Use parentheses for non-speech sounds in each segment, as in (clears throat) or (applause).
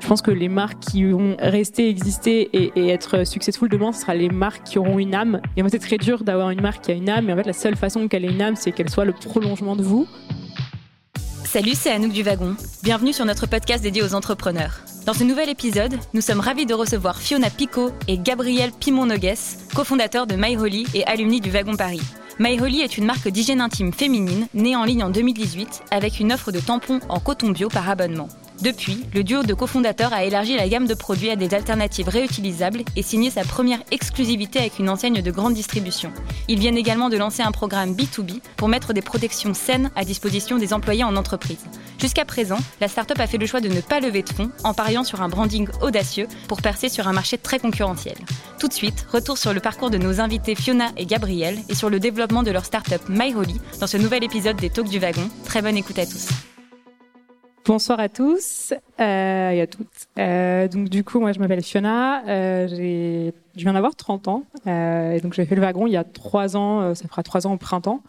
Je pense que les marques qui vont rester, exister et, être successful demain, ce sera les marques qui auront une âme. Et en fait, c'est très dur d'avoir une marque qui a une âme. Et en fait, la seule façon qu'elle ait une âme, c'est qu'elle soit le prolongement de vous. Salut, c'est Anouk du Wagon. Bienvenue sur notre podcast dédié aux entrepreneurs. Dans ce nouvel épisode, nous sommes ravis de recevoir Fiona Picot et Gabriel Pimon-Nogues, cofondateurs de MyHolly et alumni du Wagon Paris. MyHolly est une marque d'hygiène intime féminine née en ligne en 2018 avec une offre de tampons en coton bio par abonnement. Depuis, le duo de cofondateurs a élargi la gamme de produits à des alternatives réutilisables et signé sa première exclusivité avec une enseigne de grande distribution. Ils viennent également de lancer un programme B2B pour mettre des protections saines à disposition des employés en entreprise. Jusqu'à présent, la startup a fait le choix de ne pas lever de fonds en pariant sur un branding audacieux pour percer sur un marché très concurrentiel. Tout de suite, retour sur le parcours de nos invités Fiona et Gabriel et sur le développement de leur startup MyHolly dans ce nouvel épisode des Talks du Wagon. Très bonne écoute à tous. Bonsoir à tous euh, et à toutes. Euh, donc du coup, moi je m'appelle Fiona, euh, je viens d'avoir 30 ans euh, et donc j'ai fait le wagon il y a 3 ans, euh, ça fera 3 ans au printemps.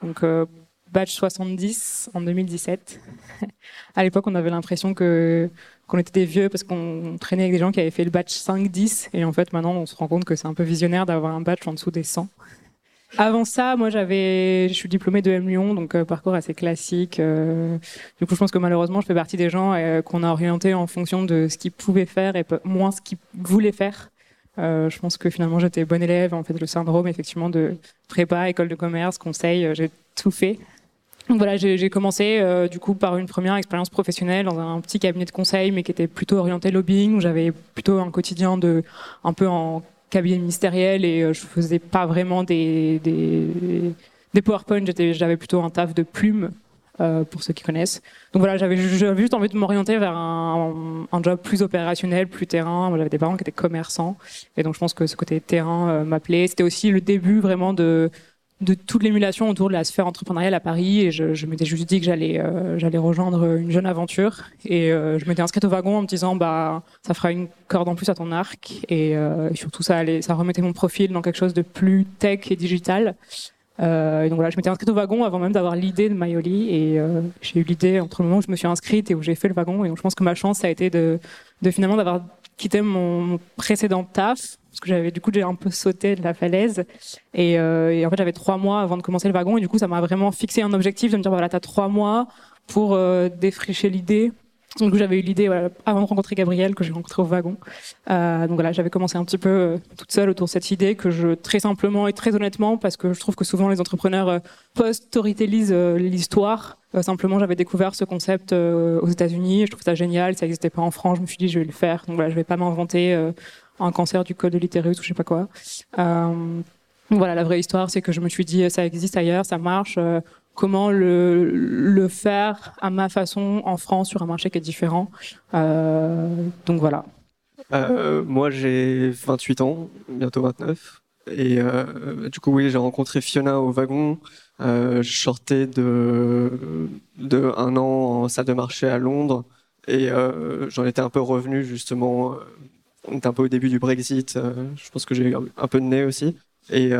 Donc euh, batch 70 en 2017. (laughs) à l'époque, on avait l'impression que qu'on était des vieux parce qu'on traînait avec des gens qui avaient fait le batch 5-10 et en fait maintenant on se rend compte que c'est un peu visionnaire d'avoir un batch en dessous des 100. Avant ça, moi, j'avais, je suis diplômée de M Lyon, donc euh, parcours assez classique. Euh, du coup, je pense que malheureusement, je fais partie des gens euh, qu'on a orientés en fonction de ce qu'ils pouvaient faire et moins ce qu'ils voulaient faire. je pense que finalement, j'étais bonne élève. En fait, le syndrome, effectivement, de prépa, école de commerce, conseil, j'ai tout fait. Donc voilà, j'ai commencé du coup par une première expérience professionnelle dans un petit cabinet de conseil, mais qui était plutôt orienté lobbying, où j'avais plutôt un quotidien de un peu en cabinet ministériel et euh, je faisais pas vraiment des, des, PowerPoint, j'avais plutôt un taf de plume. Euh, pour ceux qui connaissent. Donc voilà, j'avais juste envie de m'orienter vers un, un, job plus opérationnel, plus terrain. J'avais des parents qui étaient commerçants, et donc je pense que ce côté terrain euh, m'appelait. C'était aussi le début vraiment de de toute l'émulation autour de la sphère entrepreneuriale à Paris et je, je m'étais juste dit que j'allais euh, j'allais rejoindre une jeune aventure et euh, je m'étais inscrite au wagon en me disant bah ça fera une corde en plus à ton arc et, euh, surtout ça allait ça remettait mon profil dans quelque chose de plus tech et digital. Et donc voilà je m'étais inscrite au wagon avant même d'avoir l'idée de Mayoli et j'ai eu l'idée entre le moment où je me suis inscrite et où j'ai fait le wagon et donc je pense que ma chance ça a été de, de finalement d'avoir quitté mon précédent taf parce que j'avais du coup j'ai un peu sauté de la falaise. Et, euh, et en fait j'avais trois mois avant de commencer le wagon. Et du coup ça m'a vraiment fixé un objectif de me dire voilà t'as trois mois pour euh, défricher l'idée donc j'avais eu l'idée voilà, avant de rencontrer Gabriel que j'ai rencontré au wagon. Euh, donc voilà, j'avais commencé un petit peu euh, toute seule autour de cette idée que je très simplement et très honnêtement parce que je trouve que souvent les entrepreneurs euh, post-storytellisent euh, l'histoire. simplement, j'avais découvert ce concept aux États-Unis, je trouve ça génial, ça n'existait pas en France. Je me suis dit je vais le faire. Donc voilà, je vais pas m'inventer un cancer du col de l'utérus ou je sais pas quoi. Euh, voilà, la vraie histoire, c'est que je me suis dit, ça existe ailleurs, ça marche. Comment le, faire à ma façon en France sur un marché qui est différent. Euh, donc voilà. Euh, moi, j'ai 28 ans, bientôt 29. Et euh, du coup, oui, j'ai rencontré Fiona au wagon. Je sortais de, de un an en salle de marché à Londres. Et j'en étais un peu revenu justement on était un peu au début du Brexit. Je pense que j'ai eu un peu de nez aussi. Et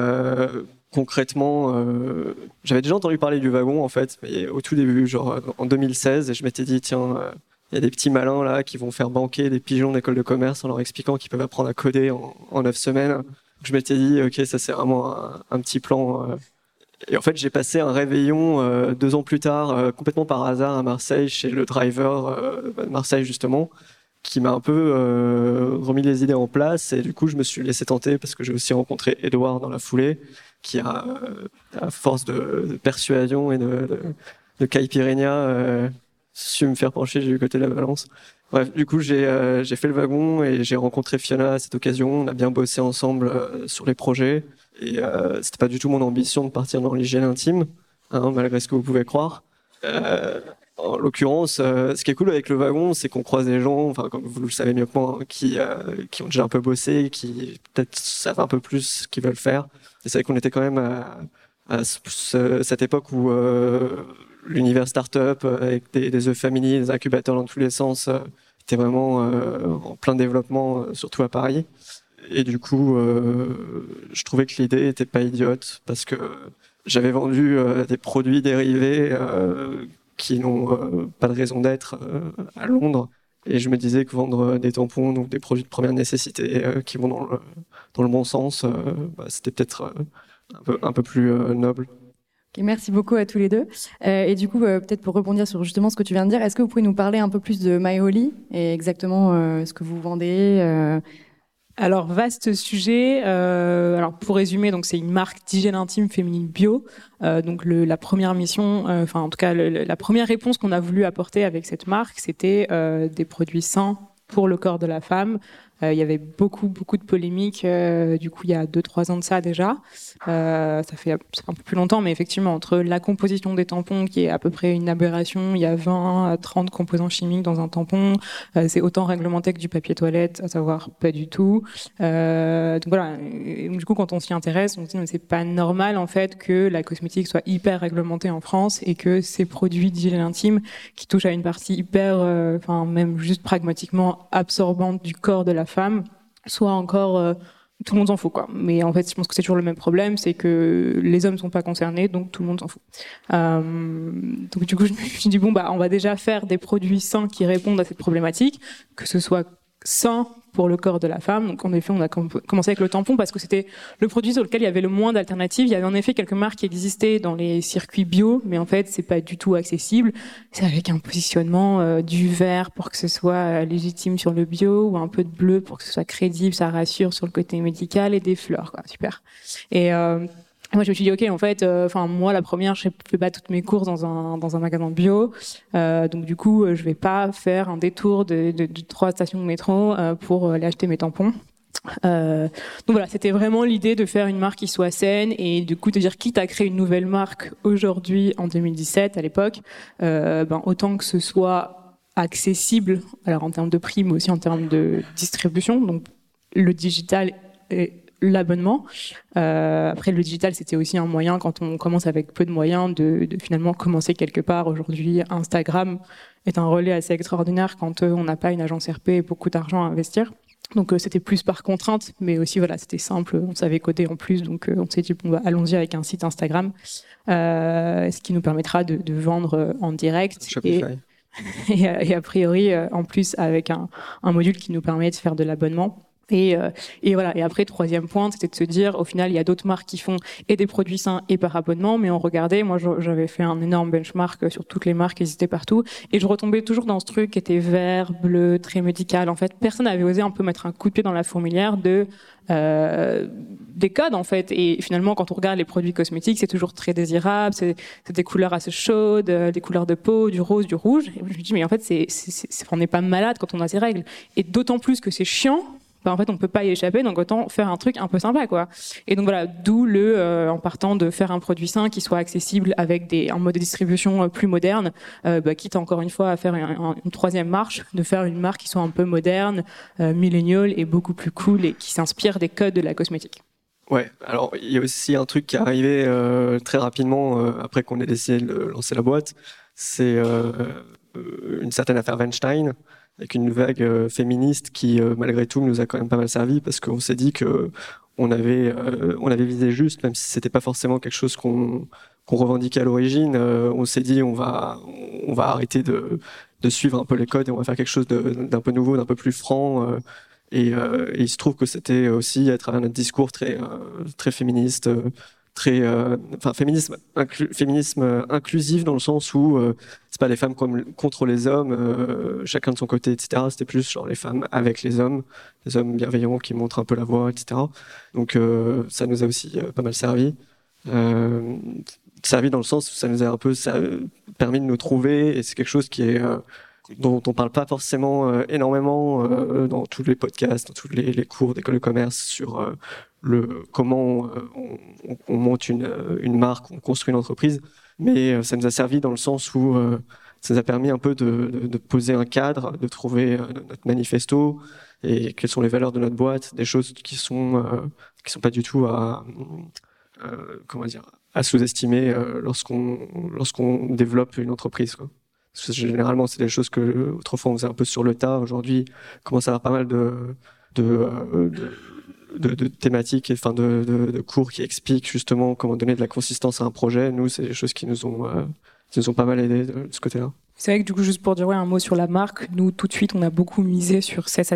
concrètement, euh, j'avais déjà entendu parler du wagon en fait, mais au tout début, genre en 2016, et je m'étais dit tiens, il y a des petits malins là qui vont faire banquer des pigeons d'école de commerce en leur expliquant qu'ils peuvent apprendre à coder en, neuf semaines. Je m'étais dit ok, ça c'est vraiment un, petit plan. Et en fait, j'ai passé un réveillon deux ans plus tard, complètement par hasard à Marseille, chez le driver de Marseille justement, qui m'a un peu euh, remis les idées en place et du coup je me suis laissé tenter parce que j'ai aussi rencontré Edouard dans la foulée qui a euh, à force de, persuasion et de, de, de caipirinha euh, su me faire pencher du côté de la balance. Bref, du coup j'ai euh, fait le wagon et j'ai rencontré Fiona à cette occasion. On a bien bossé ensemble euh, sur les projets et euh, c'était pas du tout mon ambition de partir dans l'hygiène intime, hein, malgré ce que vous pouvez croire. En l'occurrence, euh, ce qui est cool avec le wagon, c'est qu'on croise des gens, enfin comme vous le savez mieux que moi, hein, qui euh, qui ont déjà un peu bossé, qui peut-être savent un peu plus ce qu'ils veulent faire. Et c'est vrai qu'on était quand même à, à ce, cette époque où euh, l'univers startup avec des, des œufs family, des incubateurs dans tous les sens, était vraiment en plein développement, surtout à Paris. Et du coup, je trouvais que l'idée était pas idiote parce que j'avais vendu des produits dérivés qui n'ont pas de raison d'être à Londres. Et je me disais que vendre des tampons, donc des produits de première nécessité qui vont dans le, dans le bon sens, bah, c'était peut-être un, peu, un peu plus noble. merci beaucoup à tous les deux. et du coup, peut-être pour rebondir sur justement ce que tu viens de dire, est-ce que vous pouvez nous parler un peu plus de My et exactement ce que vous vendez alors vaste sujet. Euh, alors pour résumer, donc c'est une marque d'hygiène intime féminine bio. Euh, donc la première mission, euh, enfin en tout cas la première réponse qu'on a voulu apporter avec cette marque, c'était des produits sains pour le corps de la femme, euh, il y avait beaucoup, beaucoup de polémiques, euh, du coup, il y a 2-3 ans de ça déjà. Euh, ça fait un peu plus longtemps, mais effectivement, entre la composition des tampons, qui est à peu près une aberration, il y a 20 à 30 composants chimiques dans un tampon, c'est autant réglementé que du papier toilette, à savoir pas du tout. donc voilà, du coup, quand on s'y intéresse, on se dit, mais c'est pas normal, en fait, que la cosmétique soit hyper réglementée en France et que ces produits d'hygiène intime, qui touchent à une partie hyper, enfin, même juste pragmatiquement absorbante du corps de la femme, soit encore euh, tout le monde s'en fout quoi. Mais en fait, je pense que c'est toujours le même problème, c'est que les hommes sont pas concernés, donc tout le monde s'en fout. Euh, donc du coup, je me suis dit bon bah on va déjà faire des produits sains qui répondent à cette problématique, que ce soit sain pour le corps de la femme. Donc en effet, on a commencé avec le tampon parce que c'était le produit sur lequel il y avait le moins d'alternatives. Il y avait en effet quelques marques qui existaient dans les circuits bio, mais en fait, c'est pas du tout accessible. C'est avec un positionnement euh, du vert pour que ce soit euh, légitime sur le bio ou un peu de bleu pour que ce soit crédible, ça rassure sur le côté médical et des fleurs. Quoi. Super. Et euh, moi, je me suis dit, ok, en fait, euh, enfin, moi, la première, je fais pas toutes mes courses dans un dans un magasin bio, euh, donc du coup, je vais pas faire un détour de, de, de trois stations de métro euh, pour aller acheter mes tampons. Euh, donc voilà, c'était vraiment l'idée de faire une marque qui soit saine et du coup de dire quitte à créer une nouvelle marque aujourd'hui en 2017 à l'époque, euh, ben autant que ce soit accessible, alors en termes de prix mais aussi en termes de distribution. Donc le digital est l'abonnement. Euh, après, le digital, c'était aussi un moyen, quand on commence avec peu de moyens, de, de finalement commencer quelque part. Aujourd'hui, Instagram est un relais assez extraordinaire quand euh, on n'a pas une agence RP et beaucoup d'argent à investir. Donc euh, c'était plus par contrainte, mais aussi voilà, c'était simple, on savait coder en plus, donc euh, on s'est dit bon bah, allons-y avec un site Instagram, ce qui nous permettra de, de vendre en direct et, (laughs) et, et, a priori en plus avec un, un module qui nous permet de faire de l'abonnement. Et, euh, et, voilà. Et après, troisième point, c'était de se dire, au final, il y a d'autres marques qui font et des produits sains et par abonnement, mais on regardait. Moi, j'avais fait un énorme benchmark sur toutes les marques qui existaient partout, et je retombais toujours dans ce truc qui était vert, bleu, très médical. En fait, personne n'avait osé un peu mettre un coup de pied dans la fourmilière de euh, des codes en fait. Et finalement, quand on regarde les produits cosmétiques, c'est toujours très désirable. C'est des couleurs assez chaudes, euh, des couleurs de peau, du rose, du rouge. Et je me dis, mais en fait, c'est, on n'est pas malade quand on a ces règles. Et d'autant plus que c'est chiant bah, en fait on peut pas y échapper donc autant faire un truc un peu sympa quoi. Et donc voilà d'où le euh, en partant de faire un produit sain qui soit accessible avec des un mode de distribution euh, plus moderne euh, bah, quitte encore une fois à faire une troisième marche de faire une marque qui soit un peu moderne euh, millénial et beaucoup plus cool et qui s'inspire des codes de la cosmétique. Ouais alors il y a aussi un truc qui est arrivé très rapidement après qu'on ait décidé de lancer la boîte. C'est une certaine affaire Weinstein avec une vague euh, féministe qui, euh, malgré tout, nous a quand même pas mal servi parce qu'on s'est dit que on avait, euh, on avait visé juste, même si c'était pas forcément quelque chose qu'on qu'on revendiquait à l'origine. on s'est dit on va, on va arrêter de, de suivre un peu les codes et on va faire quelque chose d'un peu nouveau, d'un peu plus franc. Et, il se trouve que c'était aussi à travers notre discours très, très féministe très euh, enfin féminisme féminisme inclusif dans le sens où euh, c'est pas les femmes comme, contre les hommes euh, chacun de son côté etc c'était plus genre les femmes avec les hommes les hommes bienveillants qui montrent un peu la voie etc donc ça nous a aussi pas mal servi. Servi dans le sens où ça nous a un peu ça, permis de nous trouver et c'est quelque chose qui est dont on parle pas forcément énormément dans tous les podcasts, dans tous les, les cours d'école de commerce sur le comment euh, on, on, monte une, euh, une, marque, on construit une entreprise, mais euh, ça nous a servi dans le sens où ça nous a permis un peu de, de, de, poser un cadre, de trouver notre manifesto et quelles sont les valeurs de notre boîte, des choses qui sont qui sont pas du tout à comment dire à sous-estimer lorsqu'on lorsqu'on développe une entreprise. Généralement, c'est des choses que autrefois on faisait un peu sur le tas. Aujourd'hui, commence à avoir pas mal de, de, de de, de thématiques, enfin de, de, de, cours qui expliquent justement comment donner de la consistance à un projet. Nous, c'est des choses qui nous ont euh, qui nous ont pas mal aidé de, ce côté-là. C'est vrai que du coup, juste pour dire un mot sur la marque, nous tout de suite, on a beaucoup misé sur cet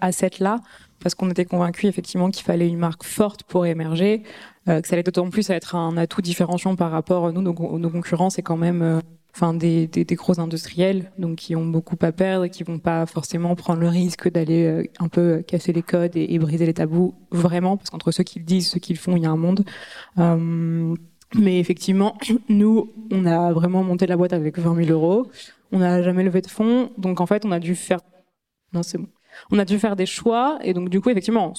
asset-là parce qu'on était convaincus effectivement qu'il fallait une marque forte pour émerger, euh, que ça allait d'autant plus être un atout différenciant par rapport à nous, nos, nos concurrents, c'est quand même euh, enfin des, des, des, gros industriels, donc qui ont beaucoup à perdre et qui vont pas forcément prendre le risque d'aller euh, un peu casser les codes et, et, briser les tabous vraiment, parce qu'entre ceux qui le disent, ceux qui le font, il y a un monde. Euh, mais effectivement, (clears throat) nous, on a vraiment monté la boîte avec 20 000 euros. On n'a jamais levé de fonds, donc en fait, on a dû faire. Non, c'est bon on a dû faire des choix et donc du coup effectivement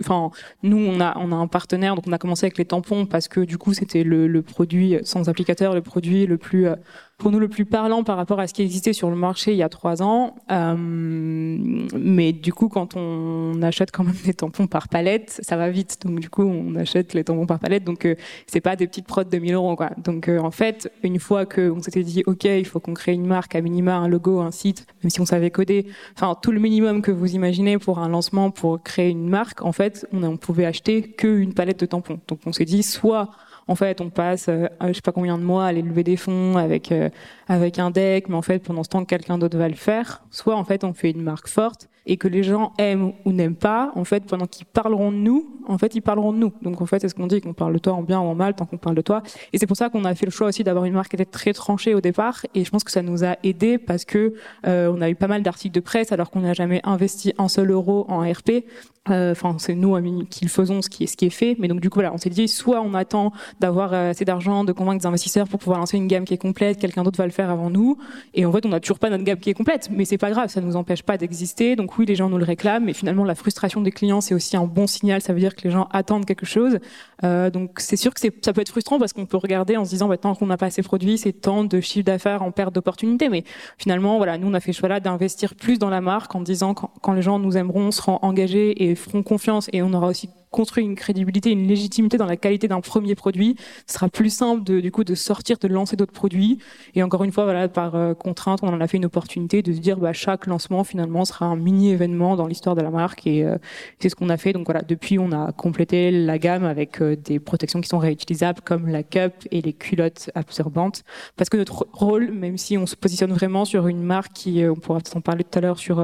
enfin nous on a on a un partenaire donc on a commencé avec les tampons parce que du coup c'était le, le, produit sans applicateur le produit le plus euh, pour nous le plus parlant par rapport à ce qui existait sur le marché il y a trois ans. Euh, mais du coup, quand on achète quand même des tampons par palette, ça va vite. Donc du coup, on achète les tampons par palette. Donc euh, c'est pas des petites prods de 1000 euros. Quoi. Donc euh, en fait, une fois qu'on s'était dit, ok, il faut qu'on crée une marque, à minima, un logo, un site, même si on savait coder, enfin tout le minimum que vous imaginez pour un lancement, pour créer une marque, en fait, on, on pouvait acheter qu'une palette de tampons. Donc on s'est dit, soit en fait, on passe, euh, je sais pas combien de mois à aller lever des fonds avec euh, avec un deck, mais en fait, pendant ce temps, quelqu'un d'autre va le faire. Soit en fait, on fait une marque forte et que les gens aiment ou n'aiment pas, en fait, pendant qu'ils parleront de nous, en fait, ils parleront de nous. Donc, en fait, c'est ce qu'on dit, qu'on parle de toi en bien ou en mal, tant qu'on parle de toi. Et c'est pour ça qu'on a fait le choix aussi d'avoir une marque qui était très tranchée au départ. Et je pense que ça nous a aidé parce que euh, on a eu pas mal d'articles de presse alors qu'on n'a jamais investi un seul euro en RP. Euh, enfin, c'est nous qui le faisons, ce qui est ce qui est fait. Mais donc du coup, voilà, on s'est dit soit on attend d'avoir euh, assez d'argent, de convaincre des investisseurs pour pouvoir lancer une gamme qui est complète, quelqu'un d'autre va le faire avant nous. Et en fait, on n'a toujours pas notre gamme qui est complète, mais c'est pas grave, ça nous empêche pas d'exister. Donc oui, les gens nous le réclament, mais finalement, la frustration des clients, c'est aussi un bon signal. Ça veut dire que les gens attendent quelque chose. Euh, donc c'est sûr que ça peut être frustrant parce qu'on peut regarder en se disant, bah, tant qu'on n'a pas assez produit, c'est tant de chiffre d'affaires en perte d'opportunité. Mais finalement, voilà, nous on a fait le choix là d'investir plus dans la marque en disant quand, quand les gens nous aimeront, seront engagés et feront confiance et on aura aussi construit une crédibilité, une légitimité dans la qualité d'un premier produit, ce sera plus simple de, du coup de sortir, de lancer d'autres produits. Et encore une fois, voilà, par euh, contrainte, on en a fait une opportunité de se dire, bah, chaque lancement finalement sera un mini événement dans l'histoire de la marque. Et euh, c'est ce qu'on a fait. Donc voilà, depuis, on a complété la gamme avec euh, des protections qui sont réutilisables, comme la cup et les culottes absorbantes. Parce que notre rôle, même si on se positionne vraiment sur une marque qui, on pourra peut-être en parler tout à l'heure sur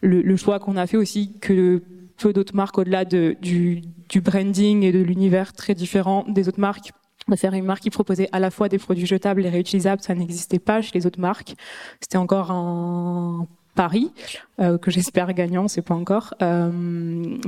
le, le choix qu'on a fait aussi que d'autres marques au-delà de, du, branding et de l'univers très différent des autres marques de faire une marque qui proposait à la fois des produits jetables et réutilisables, ça n'existait pas chez les autres marques. C'était encore un pari euh, que j'espère gagnant, c'est pas encore. Euh,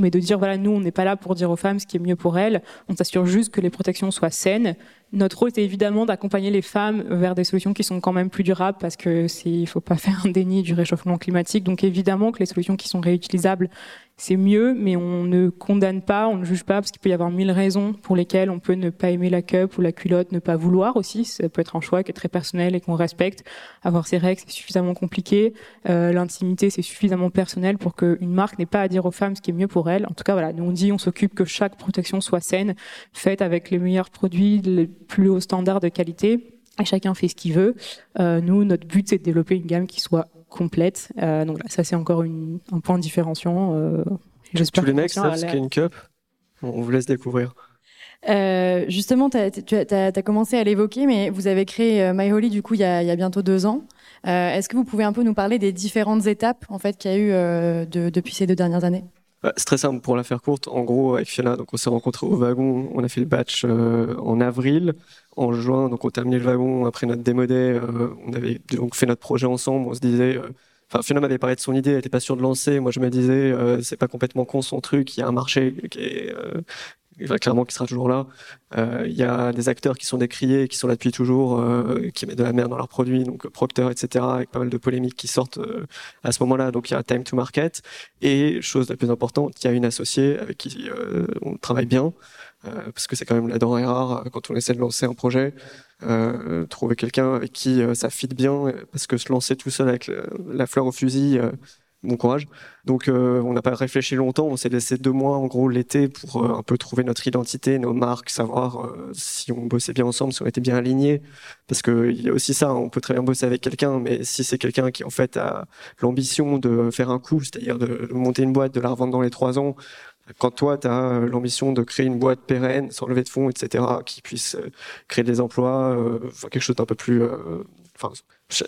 mais de dire voilà, nous on n'est pas là pour dire aux femmes ce qui est mieux pour elles. On s'assure juste que les protections soient saines. Notre rôle c'est évidemment d'accompagner les femmes vers des solutions qui sont quand même plus durables parce que il faut pas (laughs) faire un déni du réchauffement climatique. Donc évidemment que les solutions qui sont réutilisables c'est mieux, mais on ne condamne pas, on ne juge pas, parce qu'il peut y avoir mille raisons pour lesquelles on peut ne pas aimer la cup ou la culotte, ne pas vouloir aussi. Ça peut être un choix qui est très personnel et qu'on respecte. Avoir ses règles, c'est suffisamment compliqué. Euh, L'intimité, c'est suffisamment personnel pour qu'une marque n'ait pas à dire aux femmes ce qui est mieux pour elles. En tout cas, voilà, nous on dit, on s'occupe que chaque protection soit saine, faite avec les meilleurs produits, les plus hauts standards de qualité. Et chacun fait ce qu'il veut. Euh, nous, notre but, c'est de développer une gamme qui soit complète. Euh, donc là, ça c'est encore une, un point différenciant. Euh, Tous les mecs savent ce qu'est une cup. On vous laisse découvrir. Euh, justement, tu as, as, commencé à l'évoquer, mais vous avez créé euh, MyHoly du coup il y a, il y a bientôt deux ans. Euh, Est-ce que vous pouvez un peu nous parler des différentes étapes en fait qu'il y a eu euh, de, depuis ces deux dernières années? C'est très simple pour la faire courte. En gros, avec Fiona, donc on s'est rencontrés au wagon. On a fait le batch en avril en juin, donc on terminait le wagon après notre démodé. Euh, on avait donc fait notre projet ensemble. On se disait, euh, enfin, Fiona m'avait parlé de son idée, elle était pas sûre de lancer. Moi, je me disais, euh, c'est pas complètement con son truc. Il y a un marché qui est clairement qui sera toujours là. Il y a des acteurs qui sont décriés, qui sont là depuis toujours, qui mettent de la merde dans leurs produits, donc Procter, etc., avec pas mal de polémiques qui sortent à ce moment-là. Donc il y a time to market. Et chose la plus importante, il y a une associée avec qui on travaille bien. Euh, parce que c'est quand même la denrée rare euh, quand on essaie de lancer un projet. Euh, trouver quelqu'un avec qui ça fit bien, parce que se lancer tout seul avec la fleur au fusil, bon courage. Donc on n'a pas réfléchi longtemps, on s'est laissé deux mois en gros l'été pour un peu trouver notre identité, nos marques, savoir si on bossait bien ensemble, si on était bien alignés. Parce qu'il y a aussi ça, on peut très bien bosser avec quelqu'un, mais si c'est quelqu'un qui en fait a l'ambition de faire un coup, c'est-à-dire de monter une boîte, de la revendre dans les trois ans, Quand toi, tu as l'ambition de créer une boîte pérenne, sans lever de fonds, etc., qui puisse créer des emplois, enfin quelque chose d'un peu plus... Enfin,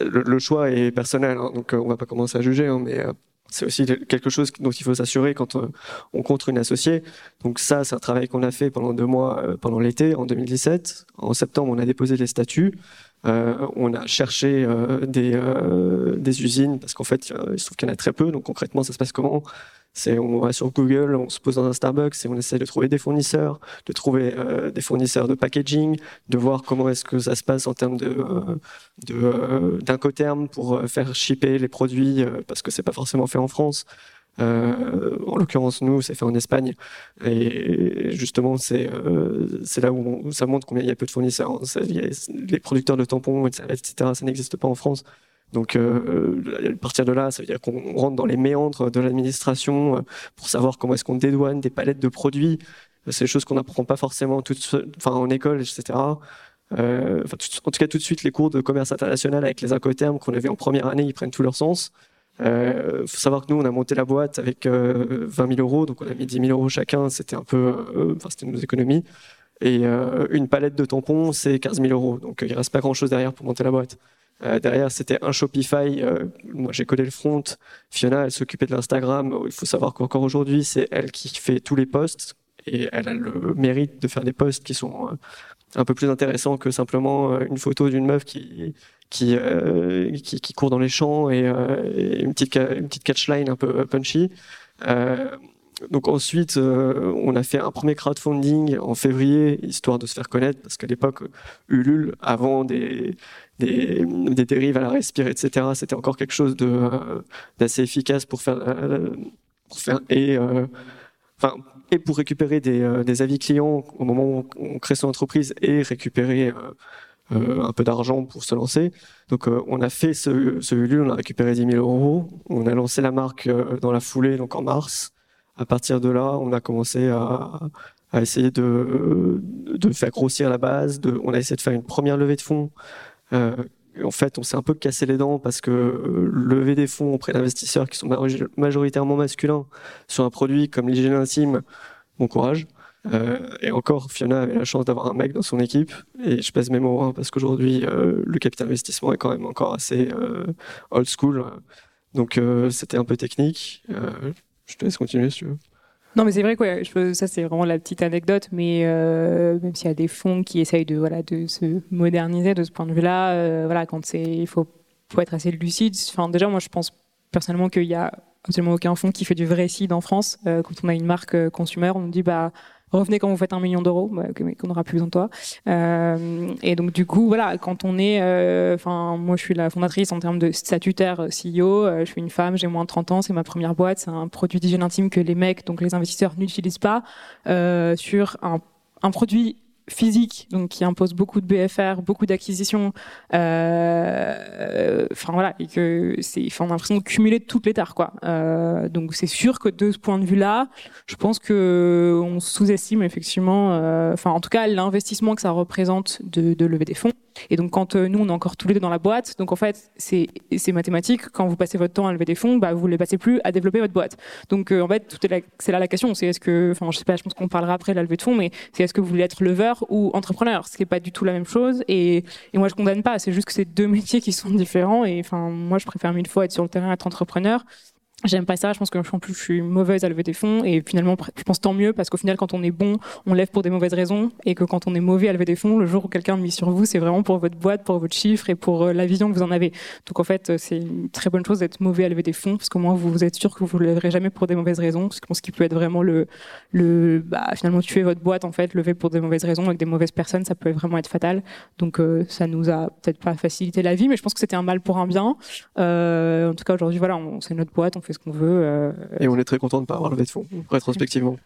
le, choix est personnel, hein, donc on va pas commencer à juger, hein, mais c'est aussi quelque chose dont il faut s'assurer quand euh, on contre une associée. Donc ça, c'est un travail qu'on a fait pendant deux mois, euh, pendant l'été, en 2017. En septembre, on a déposé les statuts. Euh, on a cherché euh, des, euh, des usines parce qu'en fait, il se trouve qu'il y en a très peu. Donc concrètement, ça se passe comment? C'est on va sur Google, on se pose dans un Starbucks et on essaie de trouver des fournisseurs, de trouver euh, des fournisseurs de packaging, de voir comment est-ce que ça se passe en termes de euh, d'incoterms pour faire shipper les produits parce que c'est pas forcément fait en France. Euh, en l'occurrence, nous, c'est fait en Espagne. Et justement, c'est euh, c'est là où ça montre combien il y a peu de fournisseurs. les producteurs de tampons, etc., ça n'existe pas en France. Donc, euh, à partir de là, ça veut dire qu'on rentre dans les méandres de l'administration pour savoir comment est-ce qu'on dédouane des palettes de produits. C'est des choses qu'on n'apprend pas forcément tout enfin, en école, etc. Euh, en tout cas, tout de suite, les cours de commerce international avec les incoterms qu'on avait en première année, ils prennent tout leur sens. Euh, faut savoir que nous, on a monté la boîte avec euh, 20 000 euros, donc on a mis 10 000 euros chacun. C'était un peu, euh, enfin, c'était nos économies. Et euh, une palette de tampons, c'est 15 000 euros. Donc il reste pas grand-chose derrière pour monter la boîte. Derrière, c'était un Shopify. moi, j'ai collé le front. Fiona, elle s'occupait de l'Instagram. Il faut savoir qu'encore aujourd'hui, c'est elle qui fait tous les posts et elle a le mérite de faire des posts qui sont un peu plus intéressants que simplement une photo d'une meuf qui qui, euh, qui, qui, court dans les champs et, euh, une petite une petite catchline un peu punchy. Euh, donc ensuite, euh, on a fait un premier crowdfunding en février, histoire de se faire connaître, parce qu'à l'époque, Ulule, avant des, des, des, dérives à la respire, etc., c'était encore quelque chose de d'assez efficace pour faire, pour faire et enfin et pour récupérer des, des, avis clients au moment où on crée son entreprise et récupérer euh, un peu d'argent pour se lancer. Donc euh, on a fait ce, ce Ulule, on a récupéré 10 000 euros, on a lancé la marque euh, dans la foulée, donc en mars. À partir de là, on a commencé à, à essayer de, de faire grossir la base. De, on a essayé de faire une première levée de fonds. Euh, en fait, on s'est un peu cassé les dents parce que lever des fonds auprès d'investisseurs qui sont majoritairement masculins sur un produit comme l'hygiène intime, bon courage. Euh, et encore, Fiona avait la chance d'avoir un mec dans son équipe. Et je pèse mes mots hein, parce qu'aujourd'hui, euh, le capital investissement est quand même encore assez euh, old school. Donc, c'était un peu technique. Je te laisse continuer si tu veux. Non, mais c'est vrai quoi. ça, c'est vraiment la petite anecdote. Mais même s'il y a des fonds qui essayent de voilà de se moderniser de ce point de vue-là, voilà, quand c'est, il faut, faut être assez lucide. Enfin, déjà, moi, je pense personnellement qu'il y a absolument aucun fonds qui fait du vrai seed en France. quand on a une marque consumer, on dit bah revenez quand vous faites un million d'euros, bah, qu'on n'aura plus besoin de toi. Euh, et donc du coup, voilà, quand on est, euh, enfin, moi je suis la fondatrice en termes de statutaire euh, CEO, je suis une femme, j'ai moins de 30 ans, c'est ma première boîte, c'est un produit d'hygiène intime que les mecs, donc les investisseurs n'utilisent pas, sur un produit physique, donc qui impose beaucoup de BFR, beaucoup d'acquisitions. Euh, enfin voilà, et que c'est, on a l'impression de cumuler toutes les tares, quoi. Euh, donc c'est sûr que de ce point de vue-là, je pense que on sous-estime effectivement, euh, enfin en tout cas l'investissement que ça représente de, de lever des fonds. Et donc quand euh, nous on est encore tous les deux dans la boîte, donc en fait c'est mathématique. Quand vous passez votre temps à lever des fonds, bah vous ne les passez plus à développer votre boîte. Donc euh, en fait c'est là la question, c'est est-ce que, enfin je sais pas, je pense qu'on parlera après de la levée de fonds, mais c'est est-ce que vous voulez être leveur ou entrepreneur, ce qui est pas du tout la même chose. Et, et moi je condamne pas, c'est juste que c'est deux (laughs) métiers qui sont différents. Et enfin moi je préfère mille fois être sur le terrain, être entrepreneur J'aime pas ça, je pense que je suis mauvaise à lever des fonds et finalement je pense tant mieux parce qu'au final quand on est bon, on lève pour des mauvaises raisons et que quand on est mauvais à lever des fonds, le jour où quelqu'un mise sur vous, c'est vraiment pour votre boîte, pour votre chiffre et pour euh, la vision que vous en avez. Donc en fait, c'est une très bonne chose d'être mauvais à lever des fonds parce qu'au moins vous êtes sûr que vous ne lèverez jamais pour des mauvaises raisons, ce qui peut être vraiment le le bah, finalement tuer votre boîte en fait, lever pour des mauvaises raisons avec des mauvaises personnes, ça peut vraiment être fatal. Donc euh, ça nous a peut-être pas facilité la vie, mais je pense que c'était un mal pour un bien. Euh, en tout cas aujourd'hui voilà, c'est notre boîte, fait ce qu'on veut euh, et on est très content de ne pas avoir levé de fonds, (laughs) rétrospectivement.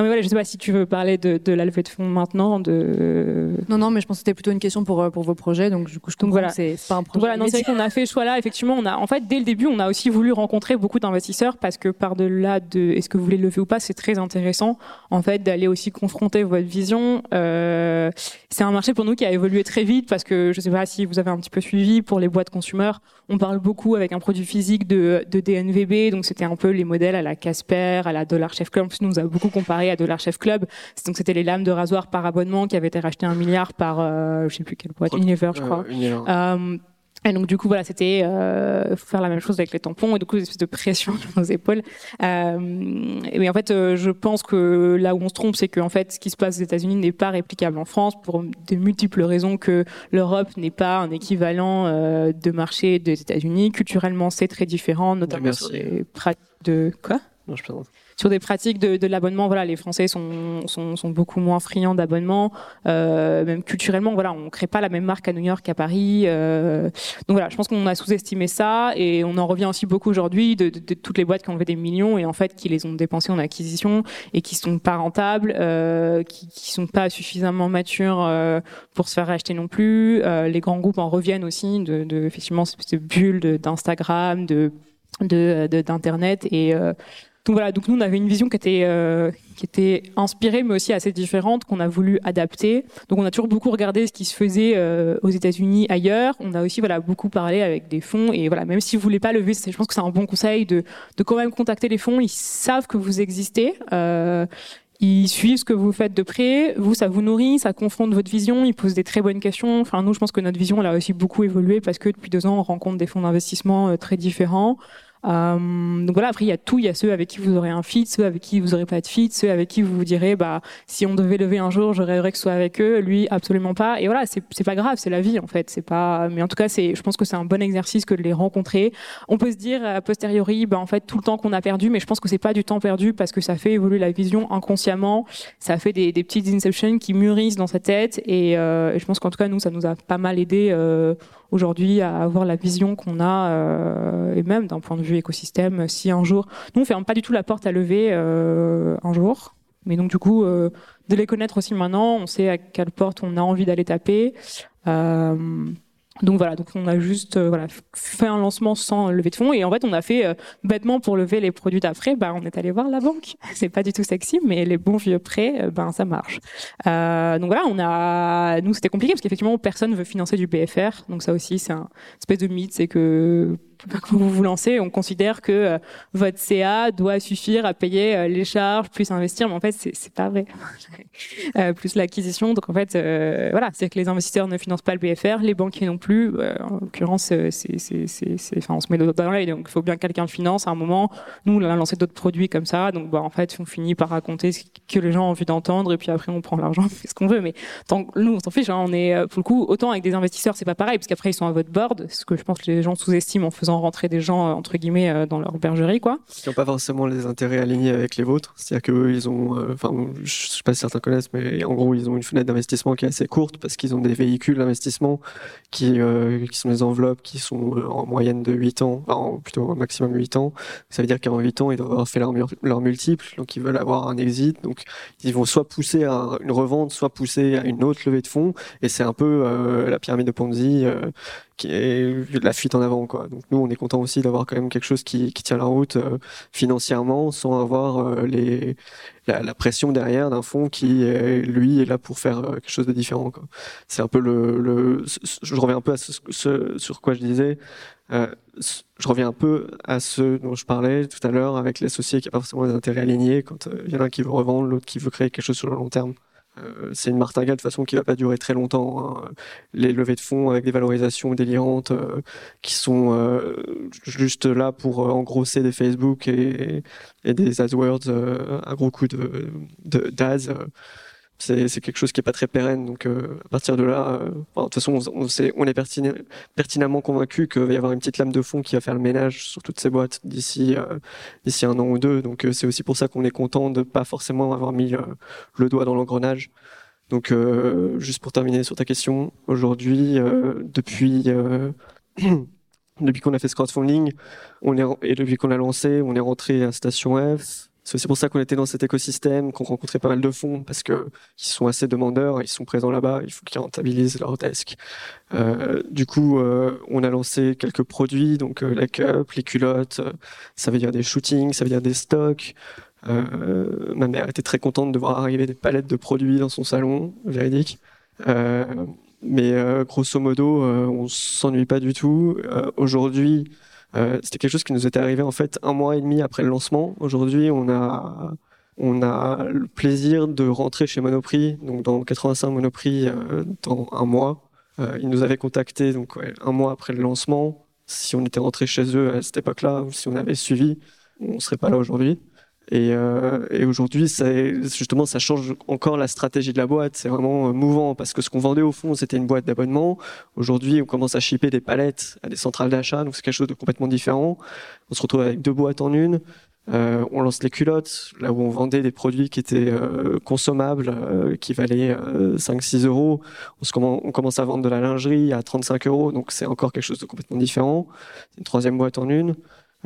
Non mais voilà, je sais pas si tu veux parler de, de la levée de fonds maintenant. De... Non, non, mais je pense que c'était plutôt une question pour, euh, pour vos projets, donc du coup je comprends voilà. c'est pas un projet. Voilà, non, c'est vrai qu'on a fait ce choix-là. Effectivement, on a, en fait, dès le début, on a aussi voulu rencontrer beaucoup d'investisseurs parce que par-delà de est-ce que vous voulez lever ou pas, c'est très intéressant, en fait, d'aller aussi confronter votre vision. Euh, c'est un marché pour nous qui a évolué très vite parce que je sais pas si vous avez un petit peu suivi pour les boîtes consumer. On parle beaucoup avec un produit physique de, de DNVB, donc c'était un peu les modèles à la Casper, à la Dollar Chef Club. En plus, nous, on nous a beaucoup comparé à Dollar Chef Club. Donc c'était les lames de rasoir par abonnement qui avaient été rachetées un milliard par, euh, je sais plus quelle boîte, Unilever, je crois. Euh, Unilever. Euh, et donc du coup voilà, c'était euh, faire la même chose avec les tampons et du coup une espèce de pression (laughs) sur nos épaules. Euh, mais en fait, euh, je pense que là où on se trompe, c'est qu'en fait, ce qui se passe aux États-Unis n'est pas réplicable en France pour de multiples raisons que l'Europe n'est pas un équivalent de marché des États-Unis. Culturellement, c'est très différent, notamment sur des pratiques de quoi? Non, je plaisante. Sur des pratiques de, de l'abonnement, voilà, les Français sont, sont, sont beaucoup moins friands d'abonnement. Euh, même culturellement, voilà, on crée pas la même marque à New York qu'à Paris. Euh, donc voilà, je pense qu'on a sous-estimé ça et on en revient aussi beaucoup aujourd'hui de, de, de toutes les boîtes qui ont levé des millions et en fait qui les ont dépensés en acquisition et qui sont pas rentables, euh, qui, qui sont pas suffisamment matures euh, pour se faire racheter non plus. Euh, les grands groupes en reviennent aussi de, de effectivement cette bulle d'Instagram, de- d'internet et euh, donc voilà, donc nous on avait une vision qui était euh, qui était inspirée mais aussi assez différente qu'on a voulu adapter. Donc on a toujours beaucoup regardé ce qui se faisait euh, aux États-Unis ailleurs. On a aussi voilà beaucoup parlé avec des fonds et voilà même si vous voulez pas lever, je pense que c'est un bon conseil de de quand même contacter les fonds. Ils savent que vous existez. Euh, ils suivent ce que vous faites de près. Vous, ça vous nourrit, ça confronte votre vision. Ils posent des très bonnes questions. Enfin, nous, je pense que notre vision, elle a aussi beaucoup évolué parce que depuis deux ans, on rencontre des fonds d'investissement euh, très différents. Euh, donc voilà, après il y a tout, il y a ceux avec qui vous aurez un fit, ceux avec qui vous aurez pas de fit, ceux avec qui vous vous direz bah si on devait lever un jour, je rêverais que ce soit avec eux, lui absolument pas. Et voilà, c'est pas grave, c'est la vie en fait, c'est pas mais en tout cas, c'est je pense que c'est un bon exercice que de les rencontrer. On peut se dire a posteriori bah en fait tout le temps qu'on a perdu, mais je pense que c'est pas du temps perdu parce que ça fait évoluer la vision inconsciemment, ça fait des, petites inceptions qui mûrissent dans sa tête. Et, euh, je pense qu'en tout cas nous ça nous a pas mal aidé euh, aujourd'hui à avoir la vision qu'on a euh, et même d'un point de vue écosystème si un jour nous on ferme pas du tout la porte à lever euh, un jour. Mais donc du coup euh, de les connaître aussi maintenant on sait à quelle porte on a envie d'aller taper. Euh, donc voilà, donc on a juste euh, voilà fait un lancement sans lever de fonds et en fait on a fait euh, bêtement pour lever les produits d'après, bah on est allé voir la banque. (laughs) C'est pas du tout sexy, mais les bons vieux prêts, euh, ben ça marche. Euh, donc voilà, on a nous c'était compliqué parce qu'effectivement personne veut financer du BFR, donc ça aussi c'est un espèce de mythe, c'est que quand vous vous lancez, on considère que euh, votre CA doit suffire à payer euh, les charges plus investir, mais en fait c'est pas vrai. (laughs) Euh, plus l'acquisition, donc en fait voilà, c'est que les investisseurs ne financent pas le BFR, les banquiers non plus. En l'occurrence, enfin on se met dans l'œil, donc il faut bien que quelqu'un finance à un moment. Nous on a lancé d'autres produits comme ça, donc bah en fait on finit par raconter ce que les gens ont envie d'entendre. Et puis après on prend l'argent, (laughs) fait ce qu'on veut, mais tant nous on s'en fiche, hein, on est pour le coup autant avec des investisseurs c'est pas pareil. Parce qu'après ils sont à votre board, ce que je pense que les gens sous-estiment en faisant rentrer des gens euh, entre guillemets euh, dans leur bergerie quoi. qui n'ont pas forcément les intérêts alignés avec les vôtres. C'est-à-dire qu'eux, ils ont, euh, enfin, je sais pas si certains connaissent, mais en gros, ils ont une fenêtre d'investissement qui est assez courte parce qu'ils ont des véhicules d'investissement qui, qui sont des enveloppes qui sont en moyenne de 8 ans, enfin, en- plutôt au maximum 8 ans. Ça veut dire qu'en 8 ans, ils doivent avoir fait leur, multiple, donc ils veulent avoir un exit. Donc, ils vont soit pousser à une revente, soit pousser à une autre levée de fonds. Et c'est un peu la pyramide de Ponzi. Est la fuite en avant quoi. Donc nous on est content aussi d'avoir quand même quelque chose qui, qui tient la route euh, financièrement sans avoir euh, les la, la pression derrière d'un fonds qui euh, lui est là pour faire euh, quelque chose de différent quoi. C'est un peu le, le je reviens un peu à ce, ce- sur quoi je disais je reviens un peu à ce dont je parlais tout à l'heure avec l'associé qui a pas forcément des intérêts alignés quand il y en a un qui veut revendre l'autre qui veut créer quelque chose sur le long terme. Euh, c'est une martingale de façon qui va pas durer très longtemps. hein. Les levées de fonds avec des valorisations délirantes euh, qui sont euh, juste là pour euh, engrosser des Facebook et, des AdWords euh, à gros coups de, de d'ads. C'est, quelque chose qui est pas très pérenne. Donc euh, à partir de là, euh, enfin, de toute façon, on, sait- on est pertina- pertinemment convaincu qu'il va y avoir une petite lame de fond qui va faire le ménage sur toutes ces boîtes d'ici euh, d'ici un an ou deux. Donc euh, c'est aussi pour ça qu'on est content de pas forcément avoir mis euh, le doigt dans l'engrenage. Donc euh, juste pour terminer sur ta question, aujourd'hui, depuis (clears throat) depuis qu'on a fait ce crowdfunding, on est et depuis qu'on a lancé, on est rentré à Station F. C'est aussi pour ça qu'on était dans cet écosystème, qu'on rencontrait pas mal de fonds, parce que ils sont assez demandeurs, ils sont présents là-bas, il faut qu'ils rentabilisent leur desk. Euh, du coup, euh, on a lancé quelques produits, donc euh, la cup, les culottes, ça veut dire des shootings, ça veut dire des stocks. Ma mère était très contente de voir arriver des palettes de produits dans son salon, véridique. mais grosso modo, on s'ennuie pas du tout. Aujourd'hui, c'était quelque chose qui nous était arrivé en fait un mois et demi après le lancement. Aujourd'hui, on a on a le plaisir de rentrer chez Monoprix, donc dans 85 Monoprix euh, dans un mois. Euh, ils nous avaient contacté donc un mois après le lancement. Si on était rentré chez eux à cette époque-là, ou si on avait suivi, on serait pas là aujourd'hui. Et, euh, et aujourd'hui, justement, ça change encore la stratégie de la boîte. C'est vraiment euh, mouvant parce que ce qu'on vendait au fond, c'était une boîte d'abonnement. Aujourd'hui, on commence à shipper des palettes à des centrales d'achat, donc c'est quelque chose de complètement différent. On se retrouve avec deux boîtes en une. Euh, on lance les culottes, là où on vendait des produits qui étaient euh, consommables, euh, qui valaient 5-6 euros. On, se on, commence à vendre de la lingerie à 35 euros, donc c'est encore quelque chose de complètement différent. C'est une troisième boîte en une.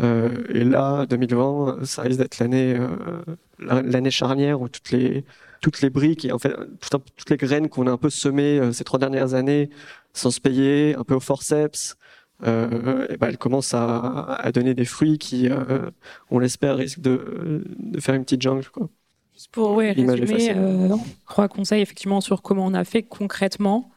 Euh, et là, 2020, ça risque d'être l'année euh, l'année charnière où toutes les toutes les briques et en fait tout toutes les graines qu'on a un peu semées euh, ces trois dernières années sans se payer, un peu au forceps, euh, et ben elles commencent à, à, donner des fruits qui, euh, on l'espère, risquent de, de faire une petite jungle. Quoi. Juste pour ouais, résumer, euh, trois conseils effectivement sur comment on a fait concrètement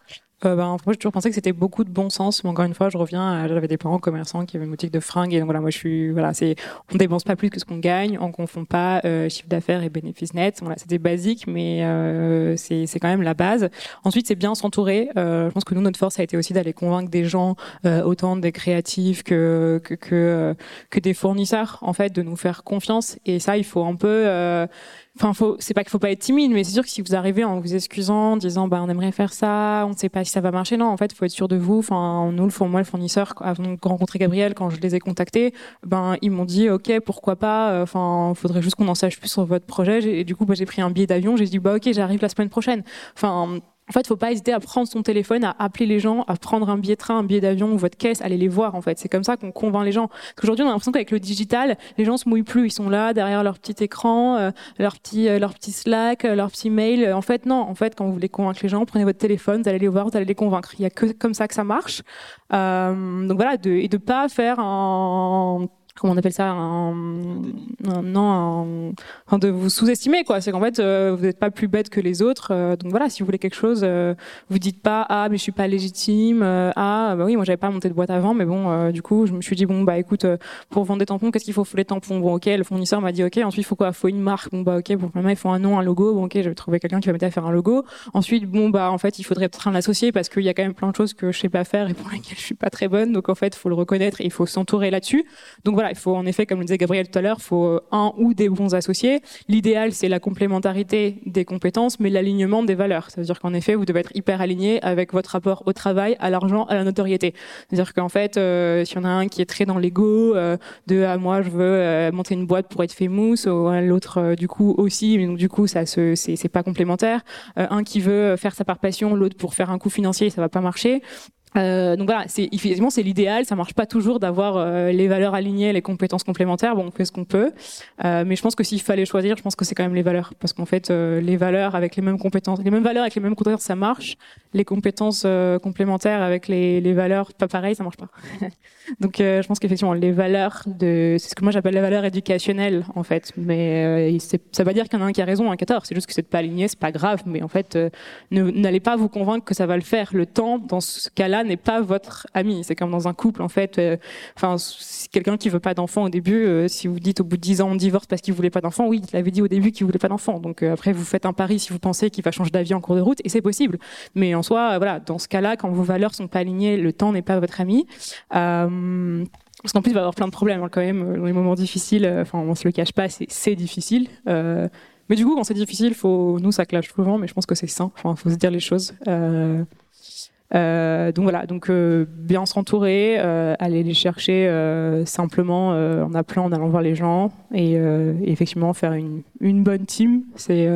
euh, ben, moi, j'ai toujours pensé que c'était beaucoup de bon sens. Mais encore une fois, je reviens, j'avais des parents commerçants qui avaient une boutique de fringues. Et donc, voilà, moi, je suis, voilà, c'est, on dépense pas plus que ce qu'on gagne. On confond pas euh, chiffre d'affaires et bénéfices nets. Voilà, c'était basique, mais euh, c'est, c'est quand même la base. Ensuite, c'est bien s'entourer. Euh, je pense que nous, notre force a été aussi d'aller convaincre des gens, euh, autant des créatifs que, que, que, que, des fournisseurs, en fait, de nous faire confiance. Et ça, il faut un peu, euh, Enfin, faut, c'est pas qu'il faut pas être timide, mais c'est sûr que si vous arrivez en vous excusant, en disant bah on aimerait faire ça, on ne sait pas si ça va marcher, non, en fait, faut être sûr de vous. Enfin, nous, le moi, le fournisseur, avant de rencontrer Gabriel, quand je les ai contactés, ben ils m'ont dit ok, pourquoi pas. Euh, enfin, faudrait juste qu'on en sache plus sur votre projet. Et du coup, bah, j'ai pris un billet d'avion. J'ai dit bah ok, j'arrive la semaine prochaine. Enfin en fait, faut pas hésiter à prendre son téléphone, à appeler les gens, à prendre un billet de train, un billet d'avion ou votre caisse, aller les voir. En fait, c'est comme ça qu'on convainc les gens. Parce qu'aujourd'hui, on a l'impression qu'avec le digital, les gens se mouillent plus. Ils sont là derrière leur petit écran, euh, leur petit, euh, leur petit Slack, euh, leur petit mail. En fait, non. En fait, quand vous voulez convaincre les gens, prenez votre téléphone, vous allez les voir, vous allez les convaincre. Il y a que comme ça que ça marche. Euh, donc voilà, de, et de pas faire un comment on appelle ça un, non un, de vous sous-estimer quoi. C'est qu'en fait euh, vous n'êtes pas plus bête que les autres euh, donc voilà si vous voulez quelque chose euh, vous dites pas ah mais je suis pas légitime ah bah oui moi j'avais pas monté de boîte avant mais bon du coup je me suis dit bon bah écoute pour vendre des tampons qu'est-ce qu'il faut faut les tampons? Bon ok le fournisseur m'a dit ok ensuite il faut quoi? Faut une marque. Bon bah ok bon maintenant il faut un nom un logo. Bon ok je vais trouver quelqu'un qui va m'aider à faire un logo. Ensuite bon bah en fait il faudrait peut-être un associé parce qu'il y a quand même plein de choses que je sais pas faire et pour (laughs) lesquelles je suis pas très bonne. Donc en fait faut le reconnaître et il faut s'entourer là-dessus. Donc voilà il faut en effet, comme le disait Gabriel tout à l'heure, faut euh, un ou des bons associés. L'idéal, c'est la complémentarité des compétences, mais l'alignement des valeurs. C'est-à-dire qu'en effet, vous devez être hyper aligné avec votre rapport au travail, à l'argent, à la notoriété. C'est-à-dire qu'en fait, euh, s'il y en a un qui est très dans l'ego, euh, de ah, moi je veux monter une boîte pour être famous, ou l'autre du coup aussi, mais donc du coup ça se c'est pas complémentaire. un qui veut faire ça par passion, l'autre pour faire un coût financier, ça va pas marcher. Euh, donc voilà, c'est effectivement c'est l'idéal. Ça marche pas toujours d'avoir euh, les valeurs alignées, les compétences complémentaires. Bon, on fait ce qu'on peut, euh, mais je pense que s'il fallait choisir, je pense que c'est quand même les valeurs, parce qu'en fait, les valeurs avec les mêmes compétences, les mêmes valeurs avec les mêmes compétences, ça marche. Les compétences complémentaires avec les, les, valeurs pas pareil, ça marche pas. (laughs) donc je pense qu'effectivement les valeurs de, c'est ce que moi j'appelle les valeurs éducationnelles en fait. Mais ça veut pas dire qu'il y en a un qui a raison, un qui a tort. C'est juste que c'est pas aligné, c'est pas grave. Mais en fait, n'allez pas vous convaincre que ça va le faire. Le temps dans ce cas-là n'est pas votre ami. C'est comme dans un couple, en fait. Euh, enfin, quelqu'un qui veut pas d'enfant au début, euh, si vous dites au bout de 10 ans on divorce parce qu'il voulait pas d'enfant, oui, il avait dit au début qu'il voulait pas d'enfant. Donc euh, après, vous faites un pari si vous pensez qu'il va changer d'avis en cours de route, et c'est possible. Mais en soi, voilà, dans ce cas-là, quand vos valeurs sont pas alignées, le temps n'est pas votre ami. parce qu'en plus, il va y avoir plein de problèmes hein, quand même dans les moments difficiles. Enfin, on se le cache pas, c'est difficile. mais du coup, quand c'est difficile, faut, nous, ça clash souvent, mais je pense que c'est sain. Enfin, faut se dire les choses. Euh, donc voilà, donc euh, bien s'entourer, euh, aller les chercher euh, simplement euh, en appelant, en allant voir les gens et, et effectivement faire une, une bonne team. C'est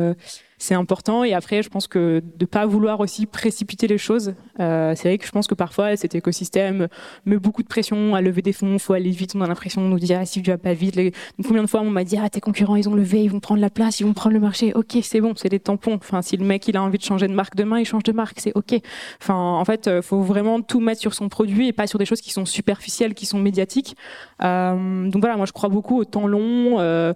c'est important. Et après, je pense que de pas vouloir aussi précipiter les choses. Euh, c'est vrai que je pense que parfois cet écosystème met beaucoup de pression à lever des fonds, faut aller vite. On a l'impression de nous dire ah, si tu vas pas vite. Combien de fois on m'a dit ah tes concurrents ils ont levé, ils vont prendre la place, ils vont prendre le marché. Ok, c'est bon, c'est des tampons. Enfin, si le mec il a envie de changer de marque demain, il change de marque, c'est ok. Enfin, en fait, euh, faut vraiment tout mettre sur son produit et pas sur des choses qui sont superficielles, qui sont médiatiques. Euh, donc voilà, moi je crois beaucoup au temps long. Euh,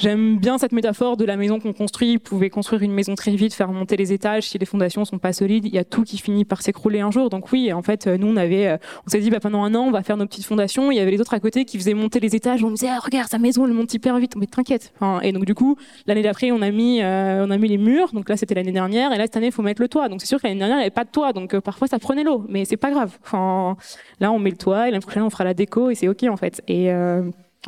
J'aime bien cette métaphore de la maison qu'on construit. Vous pouvez construire une maison très vite, faire monter les étages. Si les fondations sont pas solides, il y a tout qui finit par s'écrouler un jour. Donc oui, en fait, nous on avait, euh, on s'est dit bah, pendant un an on va faire nos petites fondations. Il y avait les autres à côté qui faisaient monter les étages. On disait ah, regarde sa maison elle monte hyper vite. Mais t'inquiète. Enfin, et donc du coup l'année d'après on a mis, euh, on a mis les murs. Donc là c'était l'année dernière et là cette année il faut mettre le toit. Donc c'est sûr que l'année dernière il n'y avait pas de toit. Donc euh, parfois ça prenait l'eau, mais c'est pas grave. Enfin là on met le toit et l'année prochaine on fera la déco et c'est ok en fait.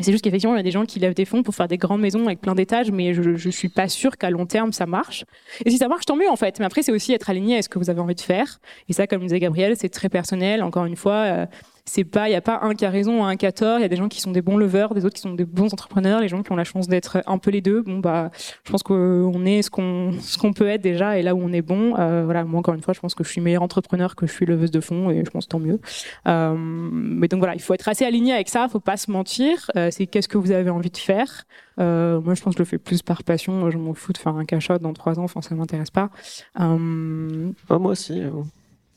C'est juste qu'effectivement, il y a des gens qui lèvent des fonds pour faire des grandes maisons avec plein d'étages, mais je, je suis pas sûre qu'à long terme ça marche. Et si ça marche, tant mieux en fait. Mais après, c'est aussi être aligné à ce que vous avez envie de faire. Et ça, comme disait Gabriel, c'est très personnel. Encore une fois, euh, c'est pas, il n'y a pas un qui a raison, un qui a tort. Il y a des gens qui sont des bons leveurs, des autres qui sont des bons entrepreneurs, les gens qui ont la chance d'être un peu les deux. Bon, bah, je pense qu'on est ce qu'on, peut être déjà et là où on est bon. Euh, voilà, moi, encore une fois, je pense que je suis meilleur entrepreneur que je suis leveuse de fonds et je pense tant mieux. Euh, mais donc voilà, il faut être assez aligné avec ça, faut pas se mentir. Euh, c'est qu'est-ce que vous avez envie de faire. Moi, je pense que je le fais plus par passion. Je m'en fous de faire un cash dans trois ans. Enfin, ça m'intéresse pas. Ah, moi aussi.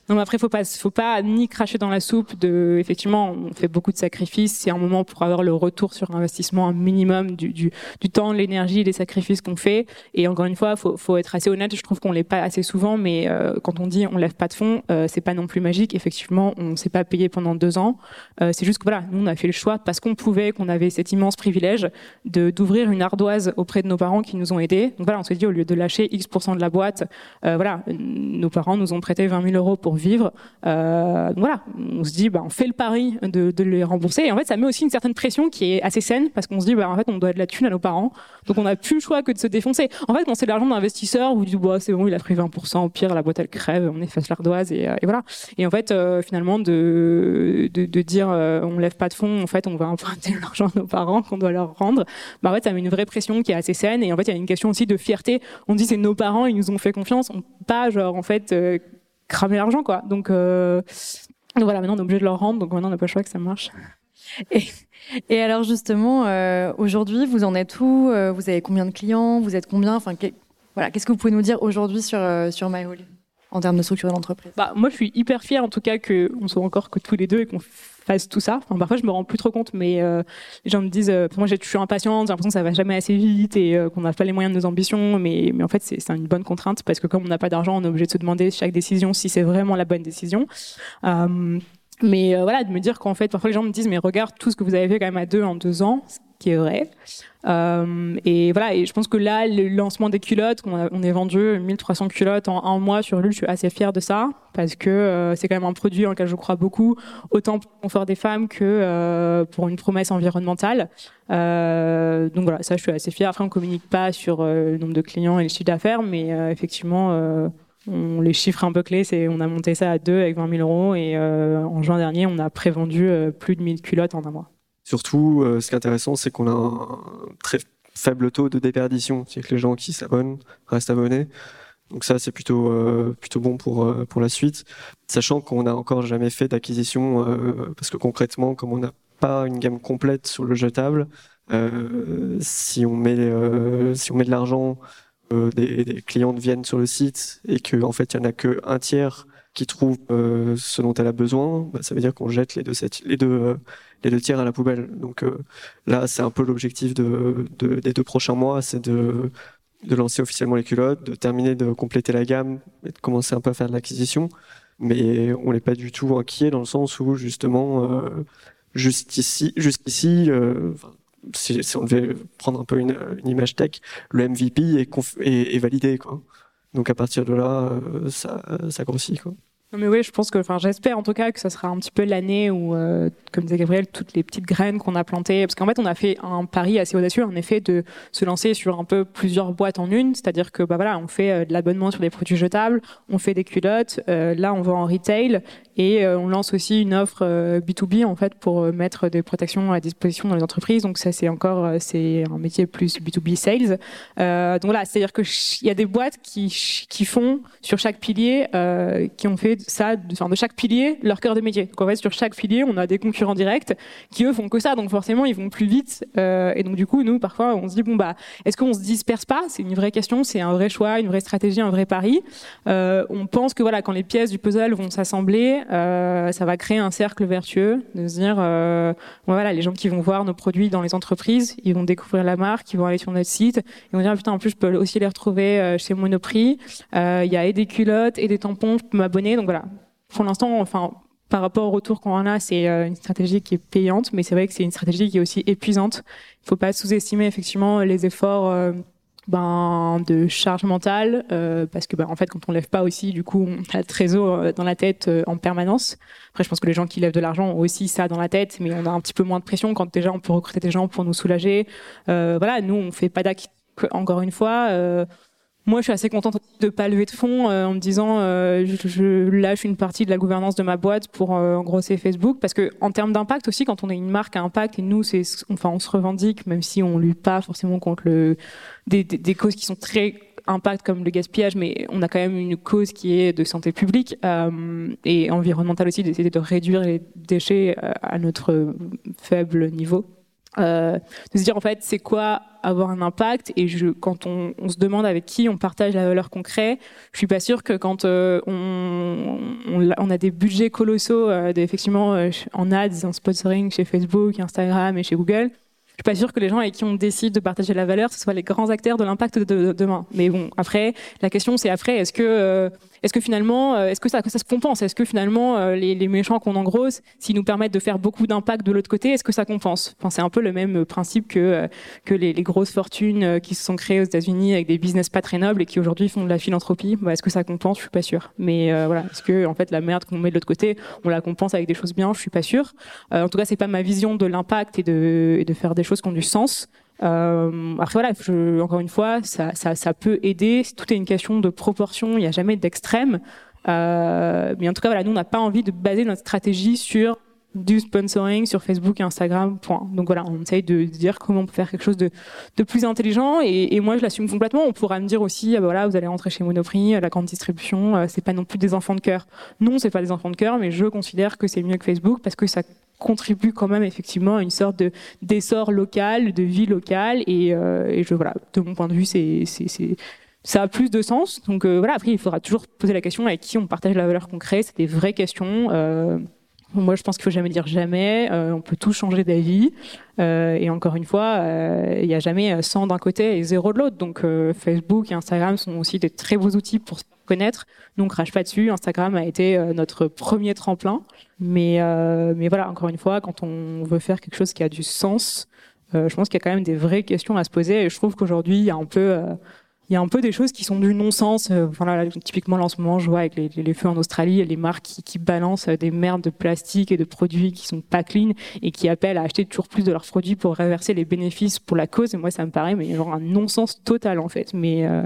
Non, mais après, faut pas, faut pas ni cracher dans la soupe. De, effectivement, on fait beaucoup de sacrifices. C'est un moment pour avoir le retour sur investissement, un minimum du, du, du temps, l'énergie, les sacrifices qu'on fait. Et encore une fois, faut, faut être assez honnête. Je trouve qu'on l'est pas assez souvent, mais euh, quand on dit on lève pas de fonds, euh, c'est pas non plus magique. Effectivement, on s'est pas payé pendant deux ans. Euh, c'est juste que voilà, nous on a fait le choix parce qu'on pouvait, qu'on avait cet immense privilège de d'ouvrir une ardoise auprès de nos parents qui nous ont aidés. Donc voilà, on s'est dit au lieu de lâcher X de la boîte, euh, voilà, nos parents nous ont prêté 20 000 euros pour vivre. Euh, voilà, on se dit, bah, on fait le pari de, de, les rembourser. Et en fait, ça met aussi une certaine pression qui est assez saine parce qu'on se dit, bah, en fait, on doit de la thune à nos parents. Donc, on n'a plus le choix que de se défoncer. En fait, quand c'est l'argent d'investisseur, vous dites, bah, c'est bon, il a pris 20%, au pire, la boîte, elle crève, on efface l'ardoise et, euh, et voilà. Et en fait, euh, finalement, de, de, de dire, euh, on lève pas de fonds, en fait, on va emprunter (laughs) l'argent à nos parents qu'on doit leur rendre. Bah, en fait, ça met une vraie pression qui est assez saine. Et en fait, il y a une question aussi de fierté. On dit, c'est nos parents, ils nous ont fait confiance. On, pas, genre, en fait, cramer l'argent, quoi. Donc, euh, donc, voilà, maintenant on est obligé de leur rendre, donc maintenant on n'a pas le choix que ça marche. Et, et alors justement, euh, aujourd'hui, vous en êtes où euh, Vous avez combien de clients Vous êtes combien Enfin, voilà, qu'est-ce que vous pouvez nous dire aujourd'hui sur euh, sur MyHoly en termes de structure d'entreprise bah, moi, je suis hyper fière en tout cas que on soit encore que tous les deux et qu'on fasse tout ça. Enfin, parfois, je me rends plus trop compte, mais euh, les gens me disent, euh, moi, je suis impatiente, j'ai l'impression que ça va jamais assez vite et euh, qu'on n'a pas les moyens de nos ambitions. Mais, mais en fait, c'est une bonne contrainte parce que comme on n'a pas d'argent, on est obligé de se demander chaque décision si c'est vraiment la bonne décision. Mais voilà, de me dire qu'en fait, parfois les gens me disent, mais regarde tout ce que vous avez fait quand même à deux en deux ans, qui est vrai. Euh, et voilà, et je pense que là, le lancement des culottes, on, a, on est vendu 1300 culottes en un mois sur Lul, je suis assez fière de ça, parce que euh, c'est quand même un produit dans lequel je crois beaucoup, autant pour le confort des femmes que euh, pour une promesse environnementale. Donc voilà, ça je suis assez fière. Après, on communique pas sur le nombre de clients et les chiffres d'affaires, mais effectivement on, les chiffres un peu clés, c'est on a monté ça à deux avec 20 000 euros et en juin dernier, on a prévendu plus de 1000 culottes en un mois. Surtout, euh, ce qui est intéressant, c'est qu'on a un très faible taux de déperdition, c'est que les gens qui s'abonnent restent abonnés. Donc ça, c'est plutôt euh, plutôt bon pour euh, pour la suite, sachant qu'on n'a encore jamais fait d'acquisition parce que concrètement, comme on n'a pas une gamme complète sur le jetable, si on met si on met de l'argent des, des, clients viennent sur le site et que en fait il y en a que un tiers qui trouve euh, ce dont elle a besoin, bah, ça veut dire qu'on jette les deux, les deux, euh, les deux tiers à la poubelle. Donc euh, là, c'est un peu l'objectif de, de, des deux prochains mois, c'est de, de lancer officiellement les culottes, de terminer de compléter la gamme et de commencer un peu à faire de l'acquisition. Mais on n'est pas du tout inquiet dans le sens où justement, euh, jusqu'ici, jusqu'ici, si, si, on devait prendre un peu une, une image tech, le MVP est, est, validé. Quoi. Donc à partir de là, euh, ça, ça grossit. Quoi. Mais oui, je pense que, enfin, j'espère en tout cas que ça sera un petit peu l'année où, euh, comme disait Gabriel, toutes les petites graines qu'on a plantées, parce qu'en fait, on a fait un pari assez audacieux, en effet, de se lancer sur un peu plusieurs boîtes en une, c'est-à-dire que, bah voilà, on fait euh, de l'abonnement sur des produits jetables, on fait des culottes, euh, là, on va en retail, Et on lance aussi une offre B2B en fait pour mettre des protections à disposition dans les entreprises. Donc ça c'est encore c'est un métier plus B2B sales. donc voilà, c'est-à-dire que il y a des boîtes qui qui font sur chaque pilier qui ont fait ça de, enfin, de chaque pilier leur cœur de métier. Donc en fait sur chaque pilier on a des concurrents directs qui eux font que ça. Donc forcément ils vont plus vite. et donc du coup nous parfois on se dit bon bah est-ce qu'on se disperse pas? C'est une vraie question, c'est un vrai choix, une vraie stratégie, un vrai pari. Euh, on pense que voilà, quand les pièces du puzzle vont s'assembler, euh, ça va créer un cercle vertueux, de se dire euh, voilà, les gens qui vont voir nos produits dans les entreprises, ils vont découvrir la marque, ils vont aller sur notre site, ils vont dire putain en plus je peux aussi les retrouver chez Monoprix. Il y a et des culottes et des tampons, je peux m'abonner. Donc voilà, pour l'instant, enfin par rapport au retour qu'on en a, c'est une stratégie qui est payante, mais c'est vrai que c'est une stratégie qui est aussi épuisante. Il ne faut pas sous-estimer effectivement les efforts ben, de charge mentale, euh, parce que ben, en fait, quand on lève pas aussi, du coup, on a le trésor euh, dans la tête euh, en permanence. Après, je pense que les gens qui lèvent de l'argent ont aussi ça dans la tête, mais on a un petit peu moins de pression quand déjà on peut recruter des gens pour nous soulager. voilà, nous, on fait pas d'acte encore une fois. Moi, je suis assez contente de pas lever de fonds euh, en me disant euh, je, je, lâche une partie de la gouvernance de ma boîte pour euh, engrosser Facebook parce que en termes d'impact aussi, quand on est une marque à impact et nous, c'est enfin on se revendique même si on lutte pas forcément contre le des, des, causes qui sont très impact comme le gaspillage, mais on a quand même une cause qui est de santé publique euh, et environnementale aussi, d'essayer de réduire les déchets euh, à notre faible niveau. Euh, de se dire en fait c'est quoi avoir un impact et je, quand on, se demande avec qui on partage la valeur qu'on crée, je suis pas sûre que quand euh, on, on, a des budgets colossaux euh, euh, en ads, en sponsoring chez Facebook, Instagram et chez Google, je suis pas sûre que les gens avec qui on décide de partager la valeur, ce soient les grands acteurs de l'impact de, demain. Mais bon, après, la question c'est après, est-ce que, euh, est-ce que finalement, euh, est-ce que ça, ça se compense? Est-ce que finalement, euh, les, les, méchants qu'on engrosse, s'ils nous permettent de faire beaucoup d'impact de l'autre côté, est-ce que ça compense? Enfin, C'est un peu le même principe que que les, les, grosses fortunes qui se sont créées aux États-Unis avec des business pas très nobles et qui aujourd'hui font de la philanthropie. Bah, est-ce que ça compense? Je suis pas sûre. Mais voilà, est-ce que en fait la merde qu'on met de l'autre côté, on la compense avec des choses bien? Je suis pas sûre. en tout cas, c'est pas ma vision de l'impact et de, et de faire des choses qui ont du sens. Euh, après voilà, je, encore une fois, ça, ça, ça, peut aider. Tout est une question de proportion. Il n'y a jamais d'extrême. Euh, mais en tout cas, voilà, nous on n'a pas envie de baser notre stratégie sur du sponsoring sur Facebook et Instagram. Point. Donc voilà, on essaye de dire comment on peut faire quelque chose de, plus intelligent. Et, moi, je l'assume complètement. On pourra me dire aussi, ah bah voilà, vous allez rentrer chez Monoprix, la grande distribution, euh, c'est pas non plus des enfants de cœur. Non, c'est pas des enfants de cœur, mais je considère que c'est mieux que Facebook parce que ça contribue quand même effectivement à une sorte de d'essor local, de vie locale. Et, euh, et, je voilà, de mon point de vue, c'est ça a plus de sens. Donc euh, voilà, après il faudra toujours poser la question avec qui on partage la valeur qu'on crée. C'est des vraies questions. Euh, moi, je pense qu'il faut jamais dire jamais. Euh, on peut tout changer d'avis. Euh, et encore une fois, euh, il n'y a jamais 100 d'un côté et zéro de l'autre. Donc, Facebook et Instagram sont aussi des très beaux outils pour se connaître. Donc, crache pas dessus. Instagram a été notre premier tremplin. Mais, mais voilà, encore une fois, quand on veut faire quelque chose qui a du sens, je pense qu'il y a quand même des vraies questions à se poser. Et je trouve qu'aujourd'hui, il y a un peu il y a un peu des choses qui sont du non-sens. Euh, typiquement, là, en ce moment, je vois avec les, feux en Australie, les marques qui, balancent des merdes de plastique et de produits qui sont pas clean et qui appellent à acheter toujours plus de leurs produits pour réverser les bénéfices pour la cause. Et moi, ça me paraît mais genre un non-sens total, en fait. Mais euh,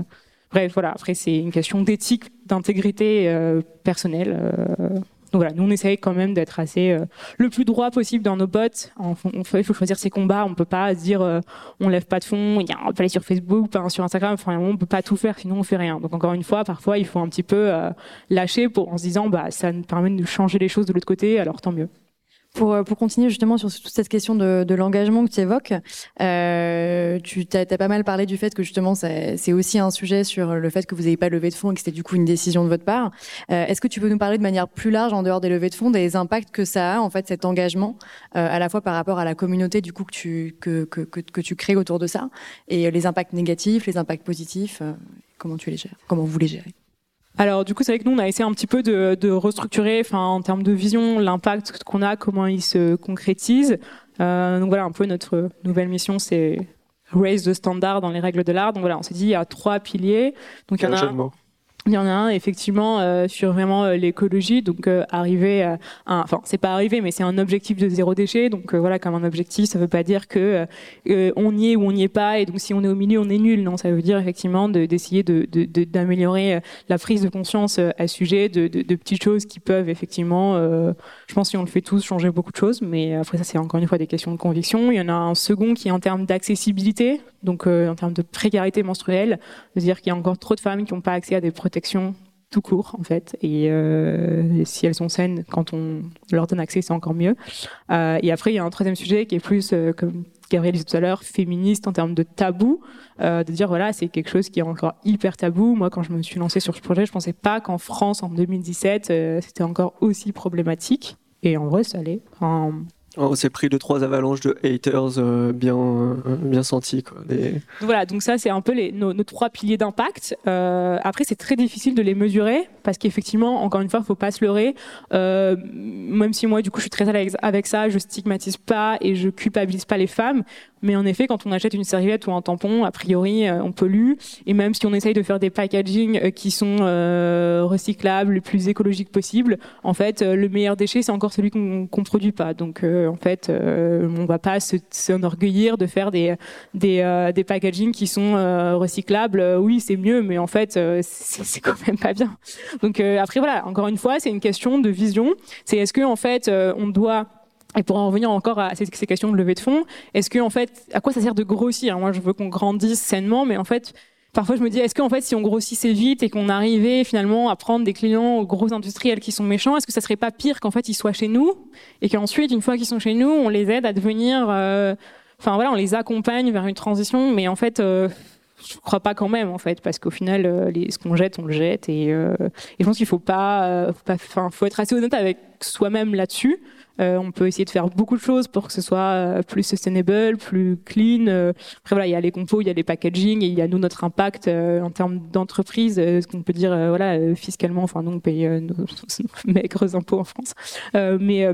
bref, voilà. Après, c'est une question d'éthique, d'intégrité euh, personnelle. Euh, donc voilà, nous on essaye quand même d'être assez euh, le plus droit possible dans nos bots. On, il faut choisir ses combats. On peut pas se dire euh, on lève pas de fond, il y a, peut aller sur Facebook, pas sur Instagram. Enfin, on peut pas tout faire, sinon on fait rien. Donc encore une fois, parfois il faut un petit peu euh, lâcher pour en se disant bah ça nous permet de changer les choses de l'autre côté. Alors tant mieux. Pour, euh, pour continuer justement sur toute cette question de, de l'engagement que tu évoques, euh, tu as, as, pas mal parlé du fait que justement c'est aussi un sujet sur le fait que vous n'avez pas levé de fonds et que c'était du coup une décision de votre part. Euh, Est-ce que tu peux nous parler de manière plus large en dehors des levées de fonds des impacts que ça a en fait cet engagement euh, à la fois par rapport à la communauté du coup que tu que, que, que, que tu crées autour de ça et les impacts négatifs, les impacts positifs, euh, comment tu les gères, comment vous les gérez? Alors du coup, c'est vrai que nous, on a essayé un petit peu de, de restructurer, enfin en termes de vision, l'impact qu'on a, comment il se concrétise. Euh, donc voilà, un peu notre nouvelle mission, c'est raise the standard dans les règles de l'art. Donc voilà, on s'est dit il y a trois piliers. Donc il y en a. Il y en a un effectivement euh, sur vraiment euh, l'écologie, donc euh, arriver à, un, enfin c'est pas arriver, mais c'est un objectif de zéro déchet. Donc voilà, comme un objectif, ça veut pas dire que on y est ou on n'y est pas, et donc si on est au milieu, on est nul. Non, ça veut dire effectivement d'essayer de, d'améliorer de, la prise de conscience à sujet, de, petites choses qui peuvent effectivement, je pense si on le fait tous, changer beaucoup de choses. Mais après ça, c'est encore une fois des questions de conviction. Il y en a un second qui est en termes d'accessibilité, donc en termes de précarité menstruelle, c'est-à-dire qu'il y a encore trop de femmes qui n'ont pas accès à des protection tout court en fait. Euh, et, si elles sont saines quand on leur donne accès c'est encore mieux. Euh, et après il y a un troisième sujet qui est plus euh, comme Gabriel disait tout à l'heure féministe en termes de tabou. De dire voilà c'est quelque chose qui est encore hyper tabou. Moi quand je me suis lancée sur ce projet je pensais pas qu'en France en 2017 c'était encore aussi problématique. Et en vrai ça l'est on s'est pris de trois avalanches de haters euh, bien, euh, bien sentis. Quoi. Voilà, donc ça, c'est un peu nos, trois piliers d'impact. Euh, après, c'est très difficile de les mesurer parce qu'effectivement, encore une fois, il faut pas se leurrer. même si moi, du coup, je suis très à l'aise avec ça, je stigmatise pas et je culpabilise pas les femmes. Mais en effet, quand on achète une serviette ou un tampon, a priori, on pollue. Et même si on essaye de faire des packaging qui sont recyclables, le plus écologiques possible, en fait, le meilleur déchet, c'est encore celui qu'on ne produit pas. Donc, en fait, euh, on va pas s'enorgueillir de faire des des, euh, des packaging qui sont euh, recyclables. Oui, c'est mieux, mais en fait, c'est quand même pas bien. Donc après voilà, encore une fois, c'est une question de vision. C'est est-ce que en fait, on doit et pour en revenir encore à ces, questions de levée de fonds, est-ce que en fait, à quoi ça sert de grossir? Moi, je veux qu'on grandisse sainement, mais en fait, Parfois, je me dis, est-ce qu'en fait, si on grossissait vite et qu'on arrivait finalement à prendre des clients aux gros industriels qui sont méchants, est-ce que ça serait pas pire qu'en fait ils soient chez nous et qu'ensuite, une fois qu'ils sont chez nous, on les aide à devenir, euh, enfin voilà, on les accompagne vers une transition, mais en fait. Euh, je crois pas quand même en fait parce qu'au final euh, ce qu'on jette on le jette et, euh, et je pense qu'il faut pas faut pas enfin faut être assez honnête avec soi-même là-dessus euh, on peut essayer de faire beaucoup de choses pour que ce soit euh, plus sustainable, plus clean. Euh, après voilà, il y a les compos, il y a les packaging, et il y a nous notre impact en termes d'entreprise, ce qu'on peut dire voilà fiscalement. Enfin, nous on paye nos, (laughs) nos maigres impôts en France, mais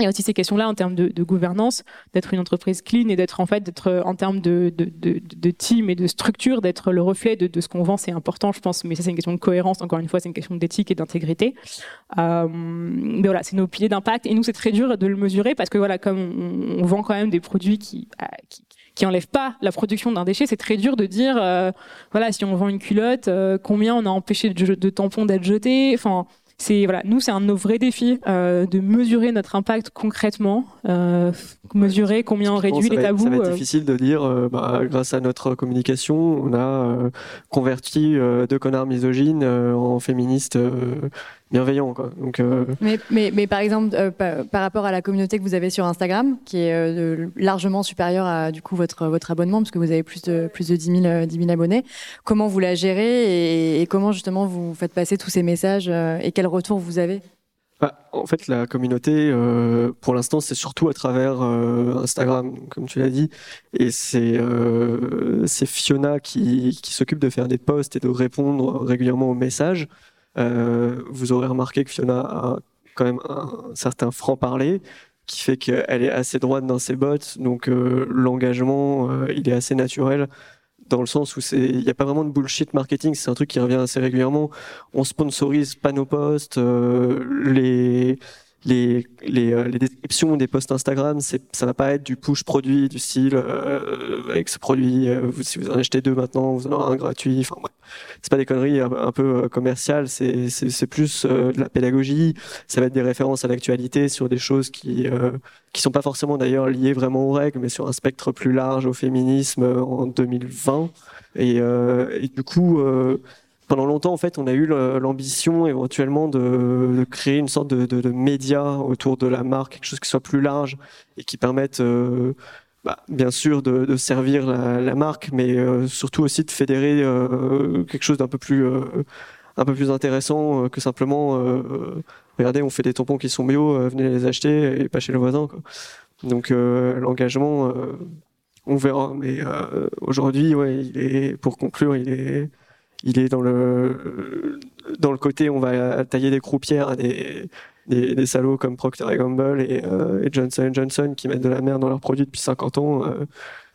il y a aussi ces questions-là en termes de, de gouvernance, d'être une entreprise clean et d'être en fait, d'être en termes de, de, de, team et de structure, d'être le reflet de, ce qu'on vend, c'est important, je pense. Mais ça, c'est une question de cohérence. Encore une fois, c'est une question d'éthique et d'intégrité. Euh, mais voilà, c'est nos piliers d'impact. Et nous, c'est très dur de le mesurer parce que voilà, comme on, vend quand même des produits qui, euh, qui qui enlève pas la production d'un déchet, c'est très dur de dire, euh, voilà, si on vend une culotte, euh, combien on a empêché de, de tampons d'être jetés. Enfin, c'est voilà, nous c'est un de nos vrais défis euh, de mesurer notre impact concrètement, euh, mesurer combien on réduit les tabous. Ça va être euh. difficile de dire, euh, bah, grâce à notre communication, on a euh, converti deux connards misogynes en féministes bienveillant. Quoi. Donc, euh... mais, mais, mais, par exemple, euh, par, rapport à la communauté que vous avez sur Instagram, qui est euh, largement supérieure à du coup votre, votre abonnement, parce que vous avez plus de, plus de 10, 000, 10 000 abonnés, comment vous la gérez et, et, comment justement vous faites passer tous ces messages et quel retour vous avez? Bah, en fait, la communauté, euh, pour l'instant, c'est surtout à travers euh, Instagram, comme tu l'as dit. Et c'est euh, Fiona qui, qui s'occupe de faire des posts et de répondre régulièrement aux messages. Euh, vous aurez remarqué que Fiona a quand même un certain franc-parler qui fait qu'elle est assez droite dans ses bottes, donc euh, l'engagement, euh, il est assez naturel dans le sens où il n'y a pas vraiment de bullshit marketing. C'est un truc qui revient assez régulièrement. On sponsorise pas nos posts euh, les les, les, euh, les, descriptions des posts Instagram, ça va pas être du push produit du style euh, avec ce produit, euh, si vous en achetez deux maintenant, vous en aurez un gratuit. Enfin bref, c'est pas des conneries un, peu euh, commerciales, c'est c'est plus de la pédagogie. Ça va être des références à l'actualité sur des choses qui qui sont pas forcément d'ailleurs liées vraiment aux règles, mais sur un spectre plus large au féminisme en 2020. Et, et du coup pendant longtemps, en fait, on a eu l'ambition éventuellement de, créer une sorte de, média autour de la marque, quelque chose qui soit plus large et qui permette, euh, bah, bien sûr, de, servir la, marque, mais euh, surtout aussi de fédérer euh, quelque chose d'un peu plus, un peu plus intéressant que simplement, regardez, on fait des tampons qui sont bio, venez les acheter et pas chez le voisin. Quoi. Donc l'engagement, on verra. Mais aujourd'hui, ouais, il est, pour conclure, il est il est dans le dans le côté on va tailler des croupières à des, des, des salauds comme Procter Gamble et, et, Johnson Johnson qui mettent de la merde dans leurs produits depuis 50 ans,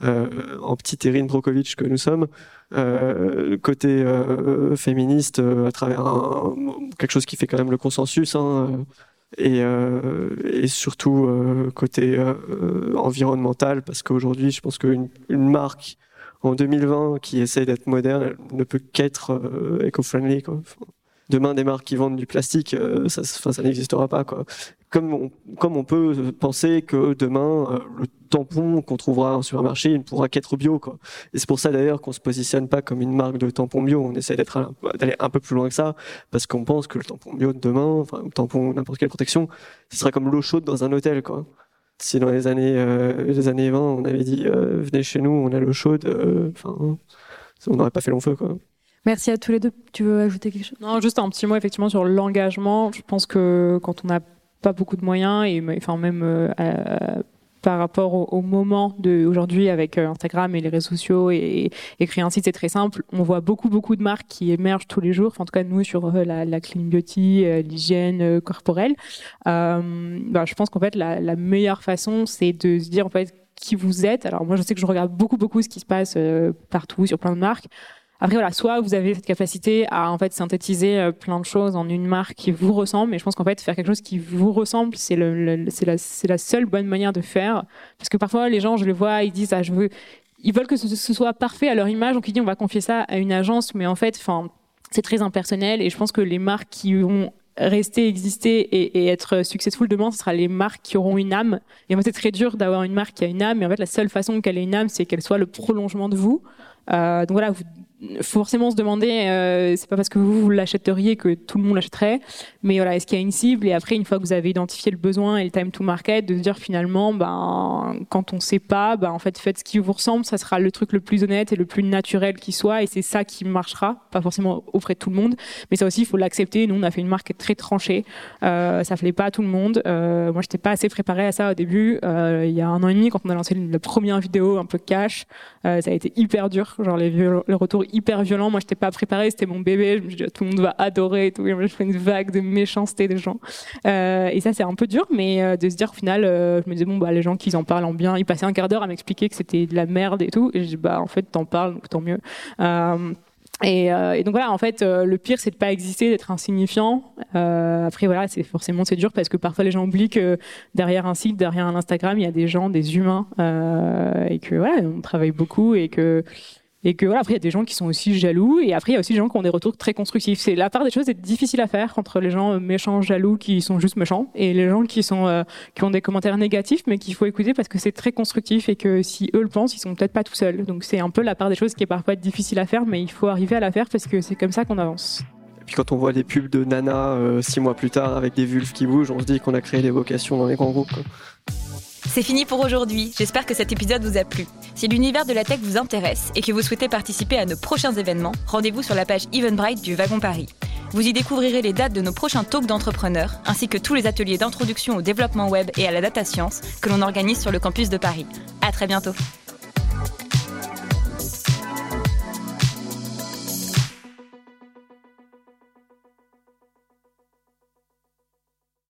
en petit Erin Brokovich que nous sommes. côté féministe, à travers quelque chose qui fait quand même le consensus. Hein, et, euh, et surtout euh, côté euh, environnemental, parce qu'aujourd'hui, je pense qu'une une marque en 2020 qui essaie d'être moderne ne peut qu'être éco-friendly. Demain, des marques qui vendent du plastique, ça, ça n'existera pas. Quoi comme on, comme on peut penser que demain, euh, le tampon qu'on trouvera en supermarché, il ne pourra qu'être bio. Quoi. Et c'est pour ça d'ailleurs qu'on se positionne pas comme une marque de tampon bio. On essaie d'être d'aller un peu plus loin que ça, parce qu'on pense que le tampon bio de demain, enfin le tampon n'importe quelle protection, ce sera comme l'eau chaude dans un hôtel. Quoi. Si dans les années, euh, les années 20, on avait dit euh, venez chez nous, on a l'eau chaude, enfin, on n'aurait pas fait long feu. Quoi. Merci à tous les deux. Tu veux ajouter quelque chose? Non, juste un petit mot effectivement sur l'engagement. Je pense que quand on a pas beaucoup de moyens et enfin même euh, par rapport au, moment de aujourd'hui avec euh, Instagram et les réseaux sociaux et, créer un site c'est très simple. On voit beaucoup beaucoup de marques qui émergent tous les jours. En tout cas nous sur euh, la, clean beauty l'hygiène corporelle. Bah, je pense qu'en fait la, la, meilleure façon c'est de se dire en fait qui vous êtes. Alors moi je sais que je regarde beaucoup beaucoup ce qui se passe partout sur plein de marques après voilà, soit vous avez cette capacité à en fait synthétiser euh, plein de choses en une marque qui vous ressemble, mais je pense qu'en fait faire quelque chose qui vous ressemble, c'est le, c'est la, la, seule bonne manière de faire. Parce que parfois les gens, je les vois, ils disent ah je veux, ils veulent que ce, soit parfait à leur image, donc ils disent on va confier ça à une agence, mais en fait, enfin c'est très impersonnel et je pense que les marques qui vont rester, exister et, et, être successful demain, ce sera les marques qui auront une âme. Et en fait, c'est très dur d'avoir une marque qui a une âme, mais en fait, la seule façon qu'elle ait une âme, c'est qu'elle soit le prolongement de vous. Euh, donc voilà, vous forcément se demander, euh, c'est pas parce que vous, vous l'achèteriez que tout le monde l'achèterait, mais voilà, est-ce qu'il y a une cible? Et après, une fois que vous avez identifié le besoin et le time to market, de se dire finalement, ben, quand on sait pas, ben, en fait, faites ce qui vous ressemble, ça sera le truc le plus honnête et le plus naturel qui soit, et c'est ça qui marchera, pas forcément auprès de tout le monde, mais ça aussi, il faut l'accepter. Nous, on a fait une marque très tranchée, euh, ça plaît pas à tout le monde. Euh, moi, j'étais pas assez préparée à ça au début. Euh, il y a un an et demi, quand on a lancé la première vidéo un peu cash, euh, ça a été hyper dur, genre les, les retours hyper violent. Moi, j'étais pas préparée, c'était mon bébé. Je me dis, tout le monde va adorer et tout. Je fais une vague de méchanceté des gens. Euh, et ça, c'est un peu dur, mais euh, de se dire au final, euh, je me disais, bon, bah, les gens qui en parlent en bien, ils passaient un quart d'heure à m'expliquer que c'était de la merde et tout. Et je dis, bah, en fait, t'en parles, donc tant mieux. Et, donc voilà, en fait, le pire, c'est de pas exister, d'être insignifiant. Après, voilà, c'est forcément c'est dur parce que parfois les gens oublient que derrière un site, derrière un Instagram, il y a des gens, des humains, et que voilà, on travaille beaucoup et que et que voilà, après, il y a des gens qui sont aussi jaloux. Et après, il y a aussi des gens qui ont des retours très constructifs. C'est la part des choses est difficile à faire entre les gens méchants, jaloux, qui sont juste méchants, et les gens qui sont euh, qui ont des commentaires négatifs, mais qu'il faut écouter parce que c'est très constructif et que si eux le pensent, ils sont peut-être pas tout seuls. Donc c'est un peu la part des choses qui est parfois difficile à faire, mais il faut arriver à la faire parce que c'est comme ça qu'on avance. Et puis quand on voit des pubs de Nana euh, six mois plus tard avec des vulves qui bougent, on se dit qu'on a créé des vocations dans les grands groupes. C'est fini pour aujourd'hui. J'espère que cet épisode vous a plu. Si l'univers de la tech vous intéresse et que vous souhaitez participer à nos prochains événements, rendez-vous sur la page Eventbrite du Wagon Paris. Vous y découvrirez les dates de nos prochains talks d'entrepreneurs, ainsi que tous les ateliers d'introduction au développement web et à la data science que l'on organise sur le campus de Paris. À très bientôt.